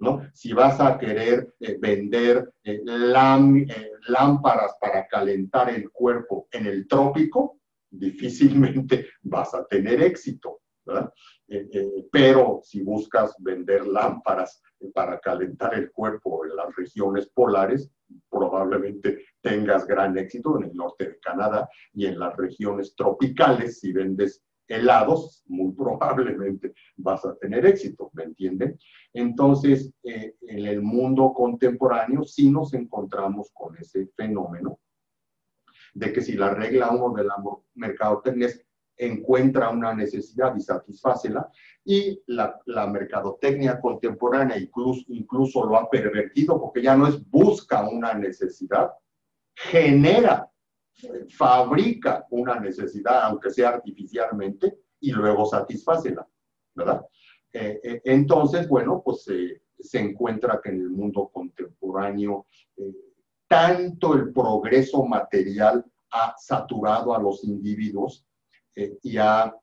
¿no? Si vas a querer eh, vender eh, eh, lámparas para calentar el cuerpo en el trópico, difícilmente vas a tener éxito. Pero si buscas vender lámparas para calentar el cuerpo en las regiones polares, probablemente tengas gran éxito en el norte de Canadá y en las regiones tropicales, si vendes helados, muy probablemente vas a tener éxito, ¿me entienden? Entonces, eh, en el mundo contemporáneo sí nos encontramos con ese fenómeno de que si la regla uno de la mercadotecnia es encuentra una necesidad y satisfácela, y la, mercadotecnia contemporánea incluso, incluso lo ha pervertido porque ya no es busca una necesidad, genera, fabrica una necesidad, aunque sea artificialmente, y luego satisfácela, ¿verdad? Eh, eh, entonces, bueno, pues se encuentra que en el mundo contemporáneo eh, tanto el progreso material ha saturado a los individuos y ha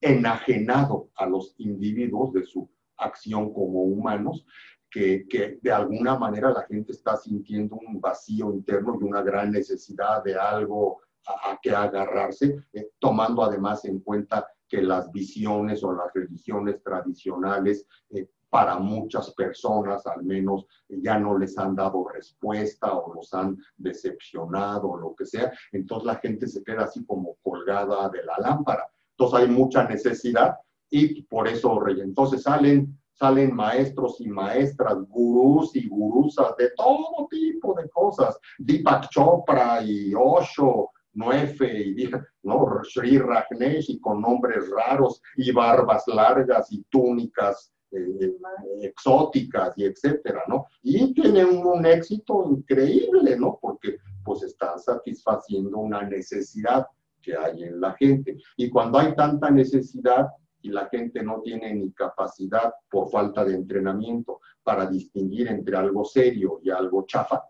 enajenado a los individuos de su acción como humanos, que, que, de alguna manera la gente está sintiendo un vacío interno y una gran necesidad de algo a, que agarrarse, eh, tomando además en cuenta que las visiones o las religiones tradicionales eh, para muchas personas al menos ya no les han dado respuesta o los han decepcionado o lo que sea, entonces la gente se queda así como colgada de la lámpara. Entonces hay mucha necesidad y por eso, entonces salen salen maestros y maestras, gurús y gurusas de todo tipo de cosas, Deepak Chopra y Osho, Nuefe y ¿no? Sri Rajneesh y con nombres raros y barbas largas y túnicas eh, exóticas y etcétera, ¿no? Y tienen un, éxito increíble, ¿no? Porque pues están satisfaciendo una necesidad que hay en la gente. Y cuando hay tanta necesidad y la gente no tiene ni capacidad por falta de entrenamiento para distinguir entre algo serio y algo chafa,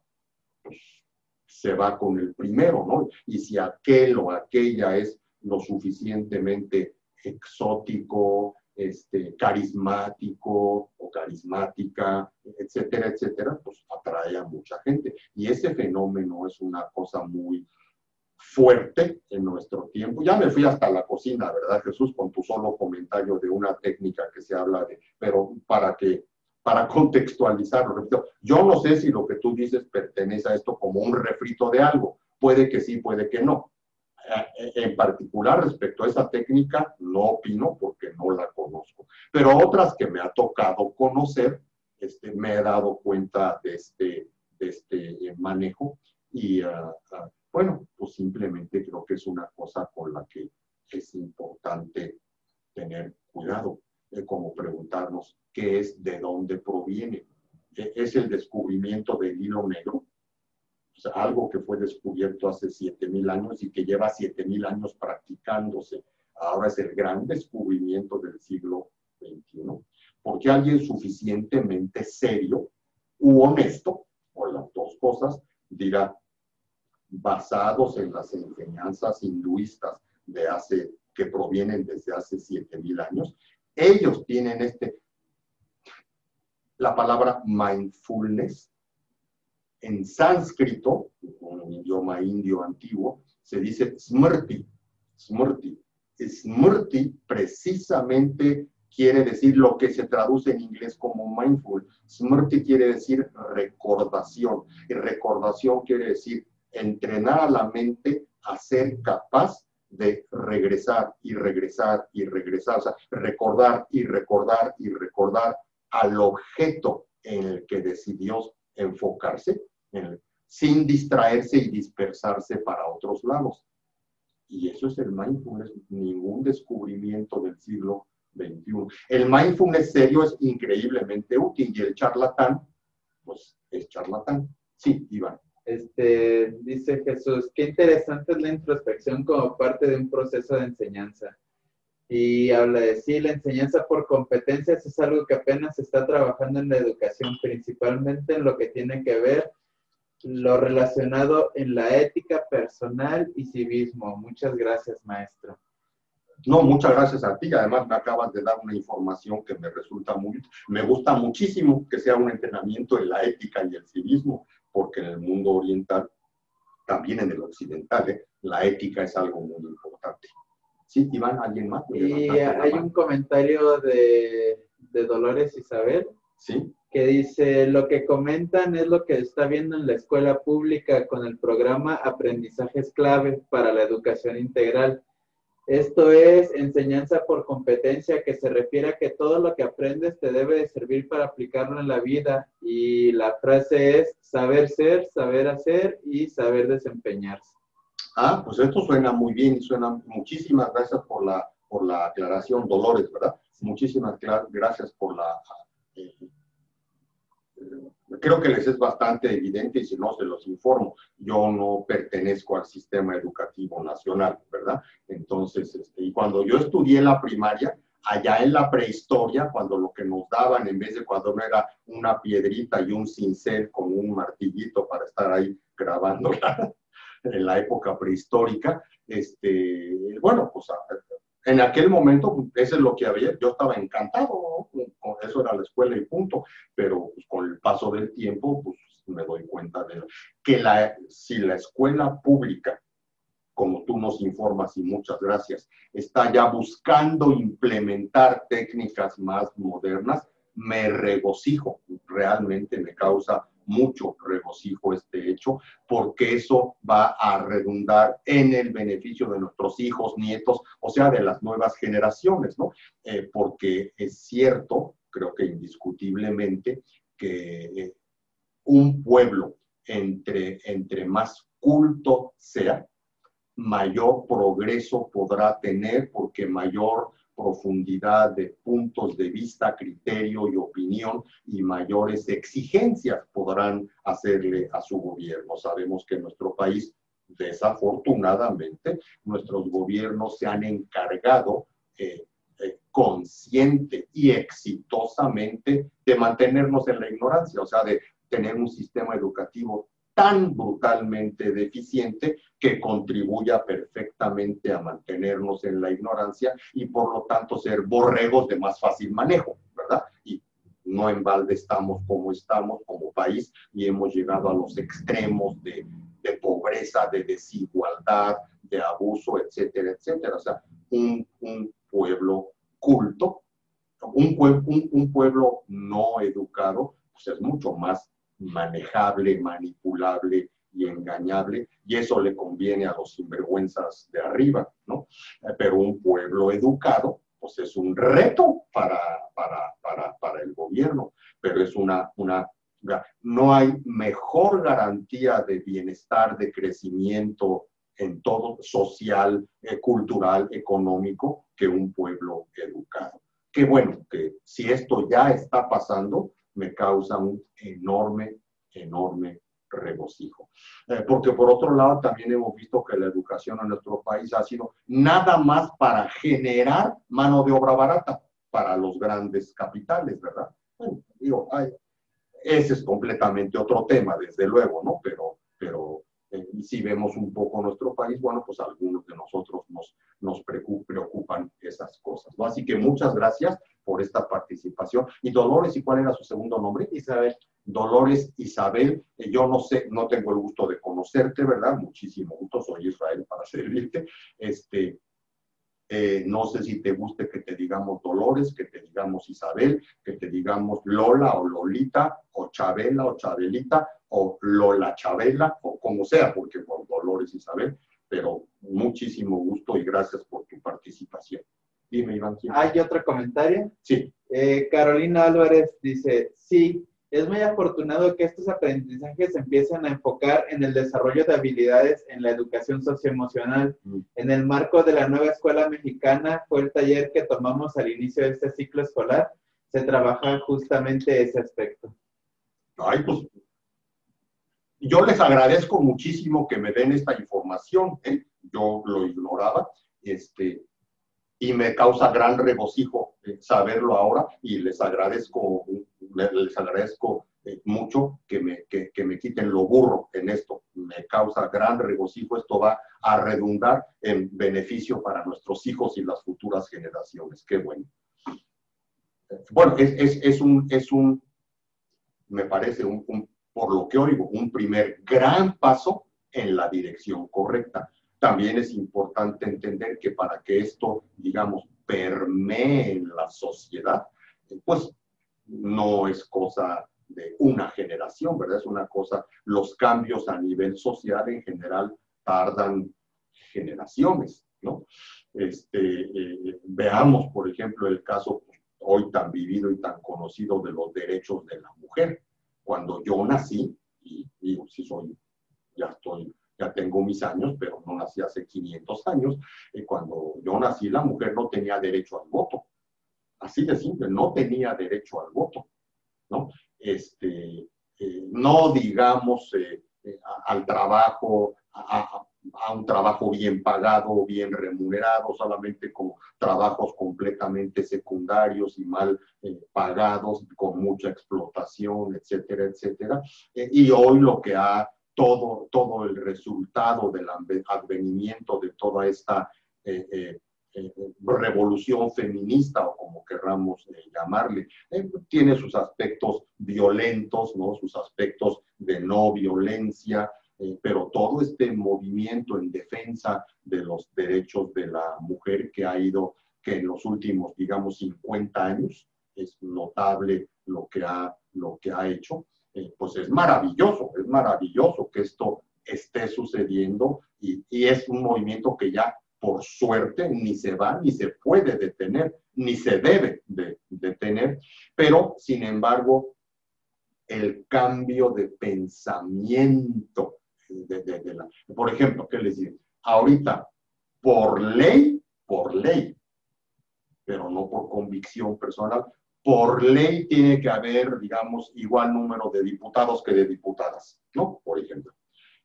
pues se va con el primero, ¿no? Y si aquel o aquella es lo suficientemente exótico, este, carismático o carismática, etcétera, etcétera, pues atrae a mucha gente. Y ese fenómeno es una cosa muy fuerte en nuestro tiempo. Ya me fui hasta la cocina, ¿verdad, Jesús? Con tu solo comentario de una técnica que se habla de, pero para que para contextualizarlo. Repito, yo no sé si lo que tú dices pertenece a esto como un refrito de algo. Puede que sí, puede que no. Eh, en particular, respecto a esa técnica, no opino porque no la conozco. Pero otras que me ha tocado conocer, este, me he dado cuenta de este, de este eh, manejo y ah, ah, bueno, pues simplemente creo que es una cosa con la que es importante tener cuidado como preguntarnos qué es, de dónde proviene. E, ¿Es el descubrimiento del hilo negro? Sea, algo que fue descubierto hace 7.000 años y que lleva 7.000 años practicándose. Ahora es el gran descubrimiento del siglo XXI. Porque alguien suficientemente serio u honesto, o las dos cosas, dirá, basados en las enseñanzas hinduistas de hace, que provienen desde hace 7.000 años, ellos tienen este, la palabra mindfulness. En sánscrito, un idioma indio antiguo, se dice smrti. Smrti. Smrti precisamente quiere decir lo que se traduce en inglés como mindful. Smrti quiere decir recordación. Y recordación quiere decir entrenar a la mente a ser capaz de regresar y regresar y regresar, o sea, recordar y recordar y recordar al objeto en el que decidió enfocarse, sin distraerse y dispersarse para otros lados. Y eso es el mindfulness, ningún descubrimiento del siglo XXI. El mindfulness serio es increíblemente útil y el charlatán, pues es charlatán. Sí, Iván. Este, dice Jesús, qué interesante es la introspección como parte de un proceso de enseñanza. Y habla de sí, la enseñanza por competencias es algo que apenas se está trabajando en la educación, principalmente en lo que tiene que ver lo relacionado en la ética personal y civismo. Muchas gracias, maestro. No, muchas gracias a ti. Además, me acabas de dar una información que me resulta muy, me gusta muchísimo que sea un entrenamiento en la ética y el civismo, porque en el mundo oriental, también en el occidental, ¿eh? la ética es algo muy importante. Sí, Iván, ¿alguien más? Y hay un comentario de, de Dolores Isabel. Sí que dice, lo que comentan es lo que está viendo en la escuela pública con el programa Aprendizajes Clave para la Educación Integral. Esto es enseñanza por competencia que se refiere a que todo lo que aprendes te debe de servir para aplicarlo en la vida y la frase es saber ser, saber hacer y saber desempeñarse. Ah, pues esto suena muy bien y suena muchísimas gracias por la, por la aclaración, Dolores, ¿verdad? Muchísimas gracias por la eh, creo que les es bastante evidente y si no se los informo, yo no pertenezco al sistema educativo nacional, ¿verdad? Entonces, este, y cuando yo estudié la primaria, allá en la prehistoria, cuando lo que nos daban en vez de cuando no era una piedrita y un cincel con un martillito para estar ahí grabando en la época prehistórica, este, bueno, pues en aquel momento, pues, eso es lo que había, yo estaba encantado, con eso era la escuela y punto, pero pues, con el paso del tiempo, pues me doy cuenta de que la, si la escuela pública, como tú nos informas y muchas gracias, está ya buscando implementar técnicas más modernas, me regocijo, realmente me causa mucho regocijo este hecho, porque eso va a redundar en el beneficio de nuestros hijos, nietos, o sea, de las nuevas generaciones, ¿no? Eh, porque es cierto, creo que indiscutiblemente, que eh, un pueblo entre, entre más culto sea, mayor progreso podrá tener porque mayor profundidad de puntos de vista, criterio y opinión y mayores exigencias podrán hacerle a su gobierno. Sabemos que en nuestro país, desafortunadamente, nuestros gobiernos se han encargado eh, eh, consciente y exitosamente de mantenernos en la ignorancia, o sea, de tener un sistema educativo tan brutalmente deficiente que contribuya perfectamente a mantenernos en la ignorancia y por lo tanto ser borregos de más fácil manejo, ¿verdad? Y no en balde estamos como estamos como país y hemos llegado a los extremos de, pobreza, de desigualdad, de abuso, etcétera, etcétera. O sea, un, pueblo culto, un, un, un pueblo no educado, pues es mucho más manejable, manipulable y engañable, y eso le conviene a los sinvergüenzas de arriba, ¿no? Eh, pero un pueblo educado, pues es un reto para, para, para, para el gobierno, pero es una, una, no hay mejor garantía de bienestar, de crecimiento en todo, social, eh, cultural, económico, que un pueblo educado. Qué bueno que si esto ya está pasando, me causa un enorme, enorme regocijo. Eh, porque por otro lado también hemos visto que la educación en nuestro país ha sido nada más para generar mano de obra barata para los grandes capitales, ¿verdad? Bueno, digo, ese es completamente otro tema, desde luego, ¿no? Pero, pero eh, si vemos un poco nuestro país, bueno, pues algunos de nosotros nos, nos preocupan esas cosas, ¿no? Así que muchas gracias por esta participación. Y Dolores, ¿y cuál era su segundo nombre? Isabel. Dolores Isabel, eh, yo no sé, no tengo el gusto de conocerte, ¿verdad? Muchísimo gusto, soy Israel para servirte. Este, eh, no sé si te guste que te digamos Dolores, que te digamos Isabel, que te digamos Lola o Lolita, o Chabela o Chabelita, o Lola Chabela, o como sea, porque por Dolores Isabel, pero muchísimo gusto y gracias por tu participación. Dime, Iván. ¿Hay otro comentario? Sí. Eh, Carolina Álvarez dice, sí, es muy afortunado que estos aprendizajes empiecen a enfocar en el desarrollo de habilidades en la educación socioemocional. Mm. En el marco de la nueva escuela mexicana fue el taller que tomamos al inicio de este ciclo escolar. Se trabaja justamente ese aspecto. Ay, pues yo les agradezco muchísimo que me den esta información. ¿eh? Yo lo ignoraba. Este, y me causa gran regocijo eh, saberlo ahora y les agradezco, les agradezco eh, mucho que me, que, me quiten lo burro en esto. Me causa gran regocijo. Esto va a redundar en beneficio para nuestros hijos y las futuras generaciones. Qué bueno. Bueno, es, es, un, es un, me parece, un, por lo que oigo, un primer gran paso en la dirección correcta también es importante entender que para que esto, digamos, permee en la sociedad, pues no es cosa de una generación, ¿verdad? Es una cosa, los cambios a nivel social en general tardan generaciones, ¿no? Este, eh, veamos, por ejemplo, el caso hoy tan vivido y tan conocido de los derechos de la mujer. Cuando yo nací, y digo, si soy, ya estoy ya tengo mis años, pero no nací hace 500 años. y cuando yo nací, la mujer no tenía derecho al voto. Así de simple, no tenía derecho al voto. ¿no? Este, eh, no digamos eh, eh, al trabajo, a, un trabajo bien pagado, bien remunerado, solamente con trabajos completamente secundarios y mal pagados, con mucha explotación, etcétera, etcétera. y hoy lo que ha todo, todo el resultado del advenimiento de toda esta eh, revolución feminista o como querramos llamarle, tiene sus aspectos violentos, ¿no? sus aspectos de no violencia, pero todo este movimiento en defensa de los derechos de la mujer que ha ido, que en los últimos, digamos, 50 años, es notable lo que ha, lo que ha hecho. Eh, pues es maravilloso, es maravilloso que esto esté sucediendo y, es un movimiento que ya por suerte ni se va, ni se puede detener, ni se debe de, detener, pero sin embargo el cambio de pensamiento, de, la, por ejemplo, ¿qué les digo? Ahorita, por ley, por ley, pero no por convicción personal, por ley tiene que haber, digamos, igual número de diputados que de diputadas, ¿no? Por ejemplo.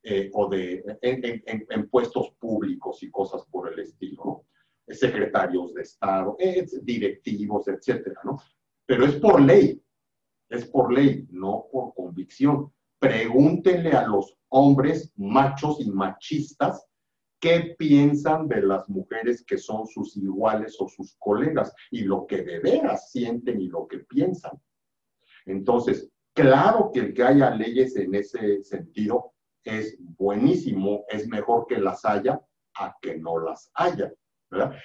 Eh, o de, en, puestos públicos y cosas por el estilo. Secretarios de Estado, directivos, etcétera, ¿no? Pero es por ley, es por ley, no por convicción. Pregúntenle a los hombres machos y machistas qué piensan de las mujeres que son sus iguales o sus colegas y lo que de veras sienten y lo que piensan. Entonces, claro que el que haya leyes en ese sentido es buenísimo, es mejor que las haya a que no las haya.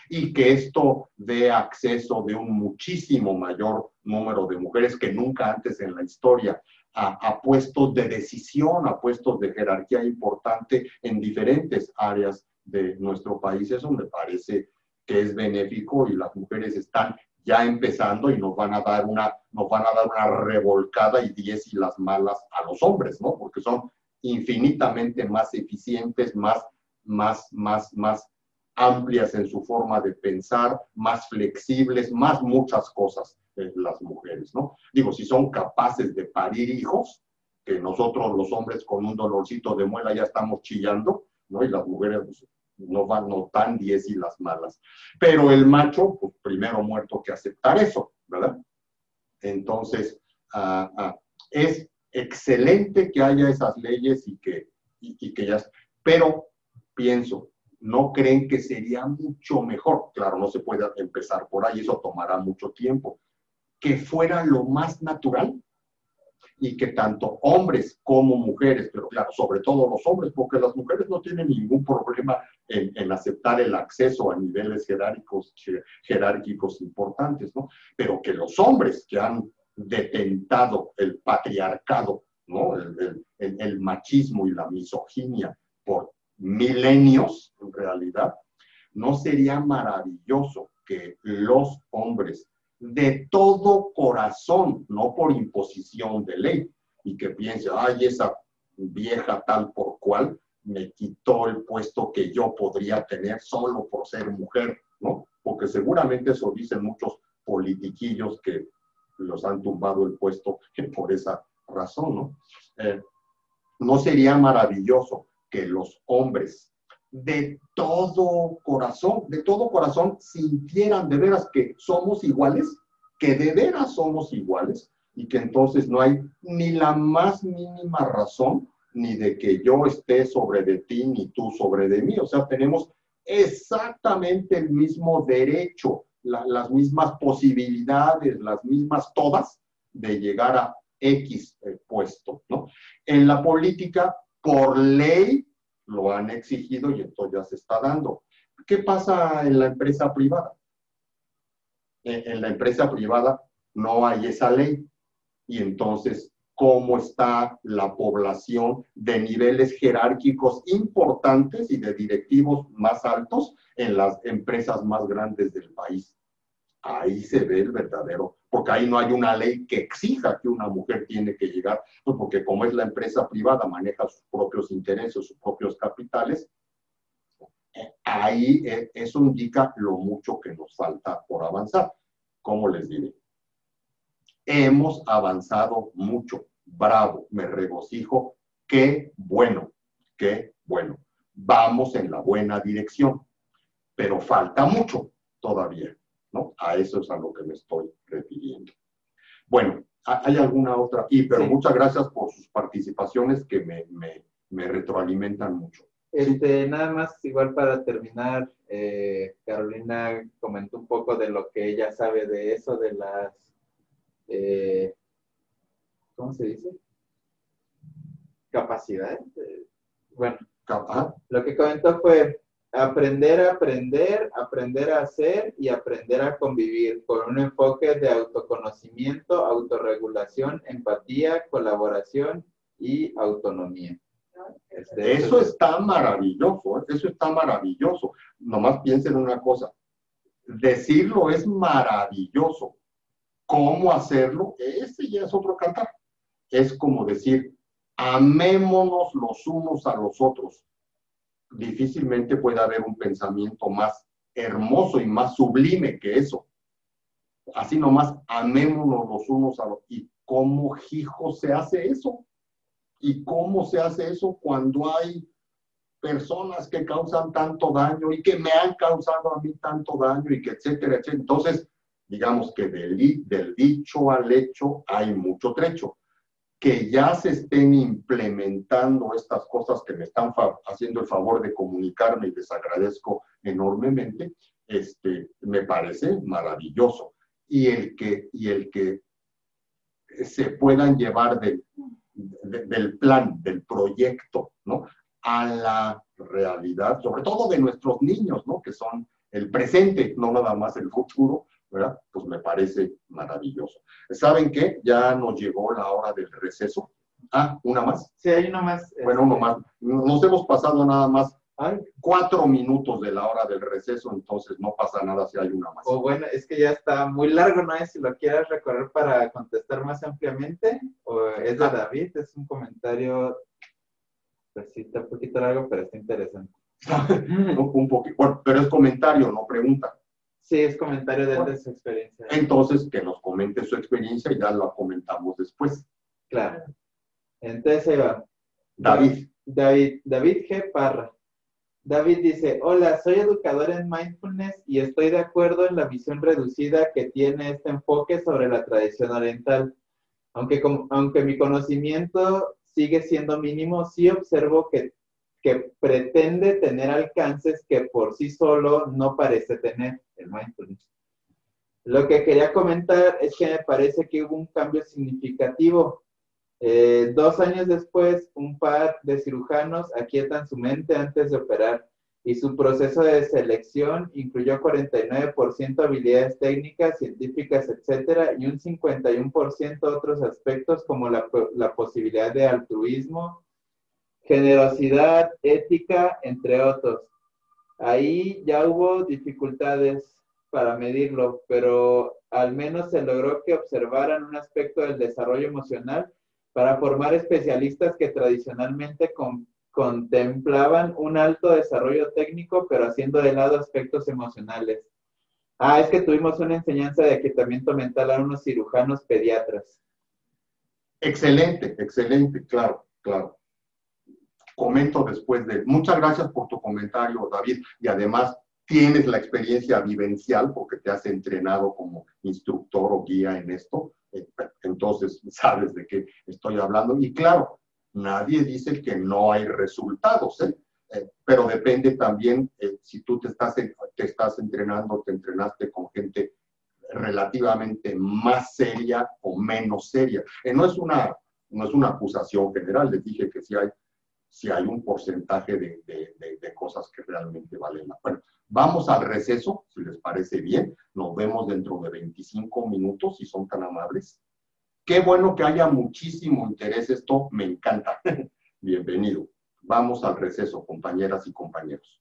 Y que esto dé acceso de un muchísimo mayor número de mujeres que nunca antes en la historia a, puestos de decisión, a puestos de jerarquía importante en diferentes áreas de nuestro país. Eso me parece que es benéfico y las mujeres están ya empezando y nos van a dar una, nos van a dar una revolcada y diez y las malas a los hombres, ¿no? Porque son infinitamente más eficientes, más, más, más, más amplias en su forma de pensar, más flexibles, más muchas cosas las mujeres, ¿no? Digo, si son capaces de parir hijos, que nosotros los hombres con un dolorcito de muela ya estamos chillando, ¿no? Y las mujeres pues, no van, no tan diez y las malas. Pero el macho, pues primero muerto que aceptar eso, ¿verdad? Entonces, ah, ah, es excelente que haya esas leyes y que, y, que ya, pero pienso, ¿no creen que sería mucho mejor? Claro, no se puede empezar por ahí, eso tomará mucho tiempo. Que fuera lo más natural y que tanto hombres como mujeres, pero claro, sobre todo los hombres, porque las mujeres no tienen ningún problema en, aceptar el acceso a niveles jerárquicos, jerárquicos importantes, ¿no? Pero que los hombres que han detentado el patriarcado, ¿no? El, machismo y la misoginia por milenios, en realidad, ¿no sería maravilloso que los hombres de todo corazón, no por imposición de ley, y que piense, ay, esa vieja tal por cual me quitó el puesto que yo podría tener solo por ser mujer, ¿no? Porque seguramente eso dicen muchos politiquillos que los han tumbado el puesto por esa razón, ¿no? Eh, ¿No sería maravilloso que los hombres de todo corazón, de todo corazón, sintieran de veras que somos iguales, que de veras somos iguales y que entonces no hay ni la más mínima razón ni de que yo esté sobre de ti ni tú sobre de mí. O sea, tenemos exactamente el mismo derecho, las mismas posibilidades, las mismas todas de llegar a X eh, puesto, ¿no? En la política, por ley, lo han exigido y esto ya se está dando. ¿Qué pasa en la empresa privada? En, la empresa privada no hay esa ley y entonces cómo está la población de niveles jerárquicos importantes y de directivos más altos en las empresas más grandes del país. Ahí se ve el verdadero porque ahí no hay una ley que exija que una mujer tiene que llegar, pues porque como es la empresa privada, maneja sus propios intereses, sus propios capitales, ahí eh, eso indica lo mucho que nos falta por avanzar. ¿Cómo les diré? Hemos avanzado mucho. Bravo, me regocijo. Qué bueno, qué bueno. Vamos en la buena dirección, pero falta mucho todavía. ¿no? A eso es a lo que me estoy refiriendo. Bueno, ¿hay alguna otra? Y, pero muchas gracias por sus participaciones que me, me, me retroalimentan mucho. Este, Nada más, igual para terminar, eh, Carolina comentó un poco de lo que ella sabe de eso, de las, eh, ¿cómo se dice? Capacidades. Bueno, lo que comentó fue, Aprender a aprender, aprender a hacer y aprender a convivir con un enfoque de autoconocimiento, autorregulación, empatía, colaboración y autonomía. Este, eso está maravilloso, ¿eh? eso está maravilloso. Nomás piensen una cosa, decirlo es maravilloso. ¿Cómo hacerlo? Ese ya es otro cantar. Es como decir, amémonos los unos a los otros difícilmente puede haber un pensamiento más hermoso y más sublime que eso. Así nomás, amémonos los unos a los... ¿Y cómo, hijo, se hace eso? ¿Y cómo se hace eso cuando hay personas que causan tanto daño y que me han causado a mí tanto daño y que etcétera, etcétera? Entonces, digamos que del, del dicho al hecho hay mucho trecho que ya se estén implementando estas cosas que me están haciendo el favor de comunicarme y les agradezco enormemente, este, me parece maravilloso. Y el que, y el que se puedan llevar del, del plan, del proyecto, ¿no? A la realidad, sobre todo de nuestros niños, ¿no? Que son el presente, no nada más el futuro, ¿verdad? Pues me parece maravilloso. ¿Saben qué? Ya nos llegó la hora del receso. Ah, ¿una más? Sí, hay una más. Bueno, uno más. Nos hemos pasado nada más cuatro minutos de la hora del receso, entonces no pasa nada si hay una más. O bueno, es que ya está muy largo, ¿no? Es si lo quieres recorrer para contestar más ampliamente, o es de ah. David, es un comentario, pues sí, está un poquito largo, pero está interesante. un poquito, bueno, pero es comentario, no pregunta. Sí, es comentario de, su experiencia. Entonces, que nos comente su experiencia y ya lo comentamos después. Claro. Entonces, ahí va. David. David, David G. Parra. David dice, hola, soy educador en mindfulness y estoy de acuerdo en la visión reducida que tiene este enfoque sobre la tradición oriental. Aunque, aunque mi conocimiento sigue siendo mínimo, sí observo que que pretende tener alcances que por sí solo no parece tener el mindfulness. Lo que quería comentar es que me parece que hubo un cambio significativo. Eh, dos años después, un par de cirujanos aquietan su mente antes de operar y su proceso de selección incluyó 49% habilidades técnicas, científicas, etcétera, y un 51% otros aspectos como la, la posibilidad de altruismo, generosidad, ética, entre otros. Ahí ya hubo dificultades. para medirlo, pero al menos se logró que observaran un aspecto del desarrollo emocional para formar especialistas que tradicionalmente contemplaban un alto desarrollo técnico, pero haciendo de lado aspectos emocionales. Ah, es que tuvimos una enseñanza de aquietamiento mental a unos cirujanos pediatras. Excelente, excelente, claro, claro. Comento después de... Muchas gracias por tu comentario, David, y además tienes la experiencia vivencial porque te has entrenado como instructor o guía en esto, eh, entonces sabes de qué estoy hablando. Y claro, nadie dice que no hay resultados, ¿eh? Eh, pero depende también si tú te estás, te estás entrenando, te entrenaste con gente relativamente más seria o menos seria. no, es una, no es una acusación general, les dije que sí hay, si hay un porcentaje de, de, cosas que realmente valen la pena. Vamos al receso, si les parece bien. Nos vemos dentro de 25 minutos, si son tan amables. Qué bueno que haya muchísimo interés. Esto me encanta. Bienvenido. Vamos al receso, compañeras y compañeros.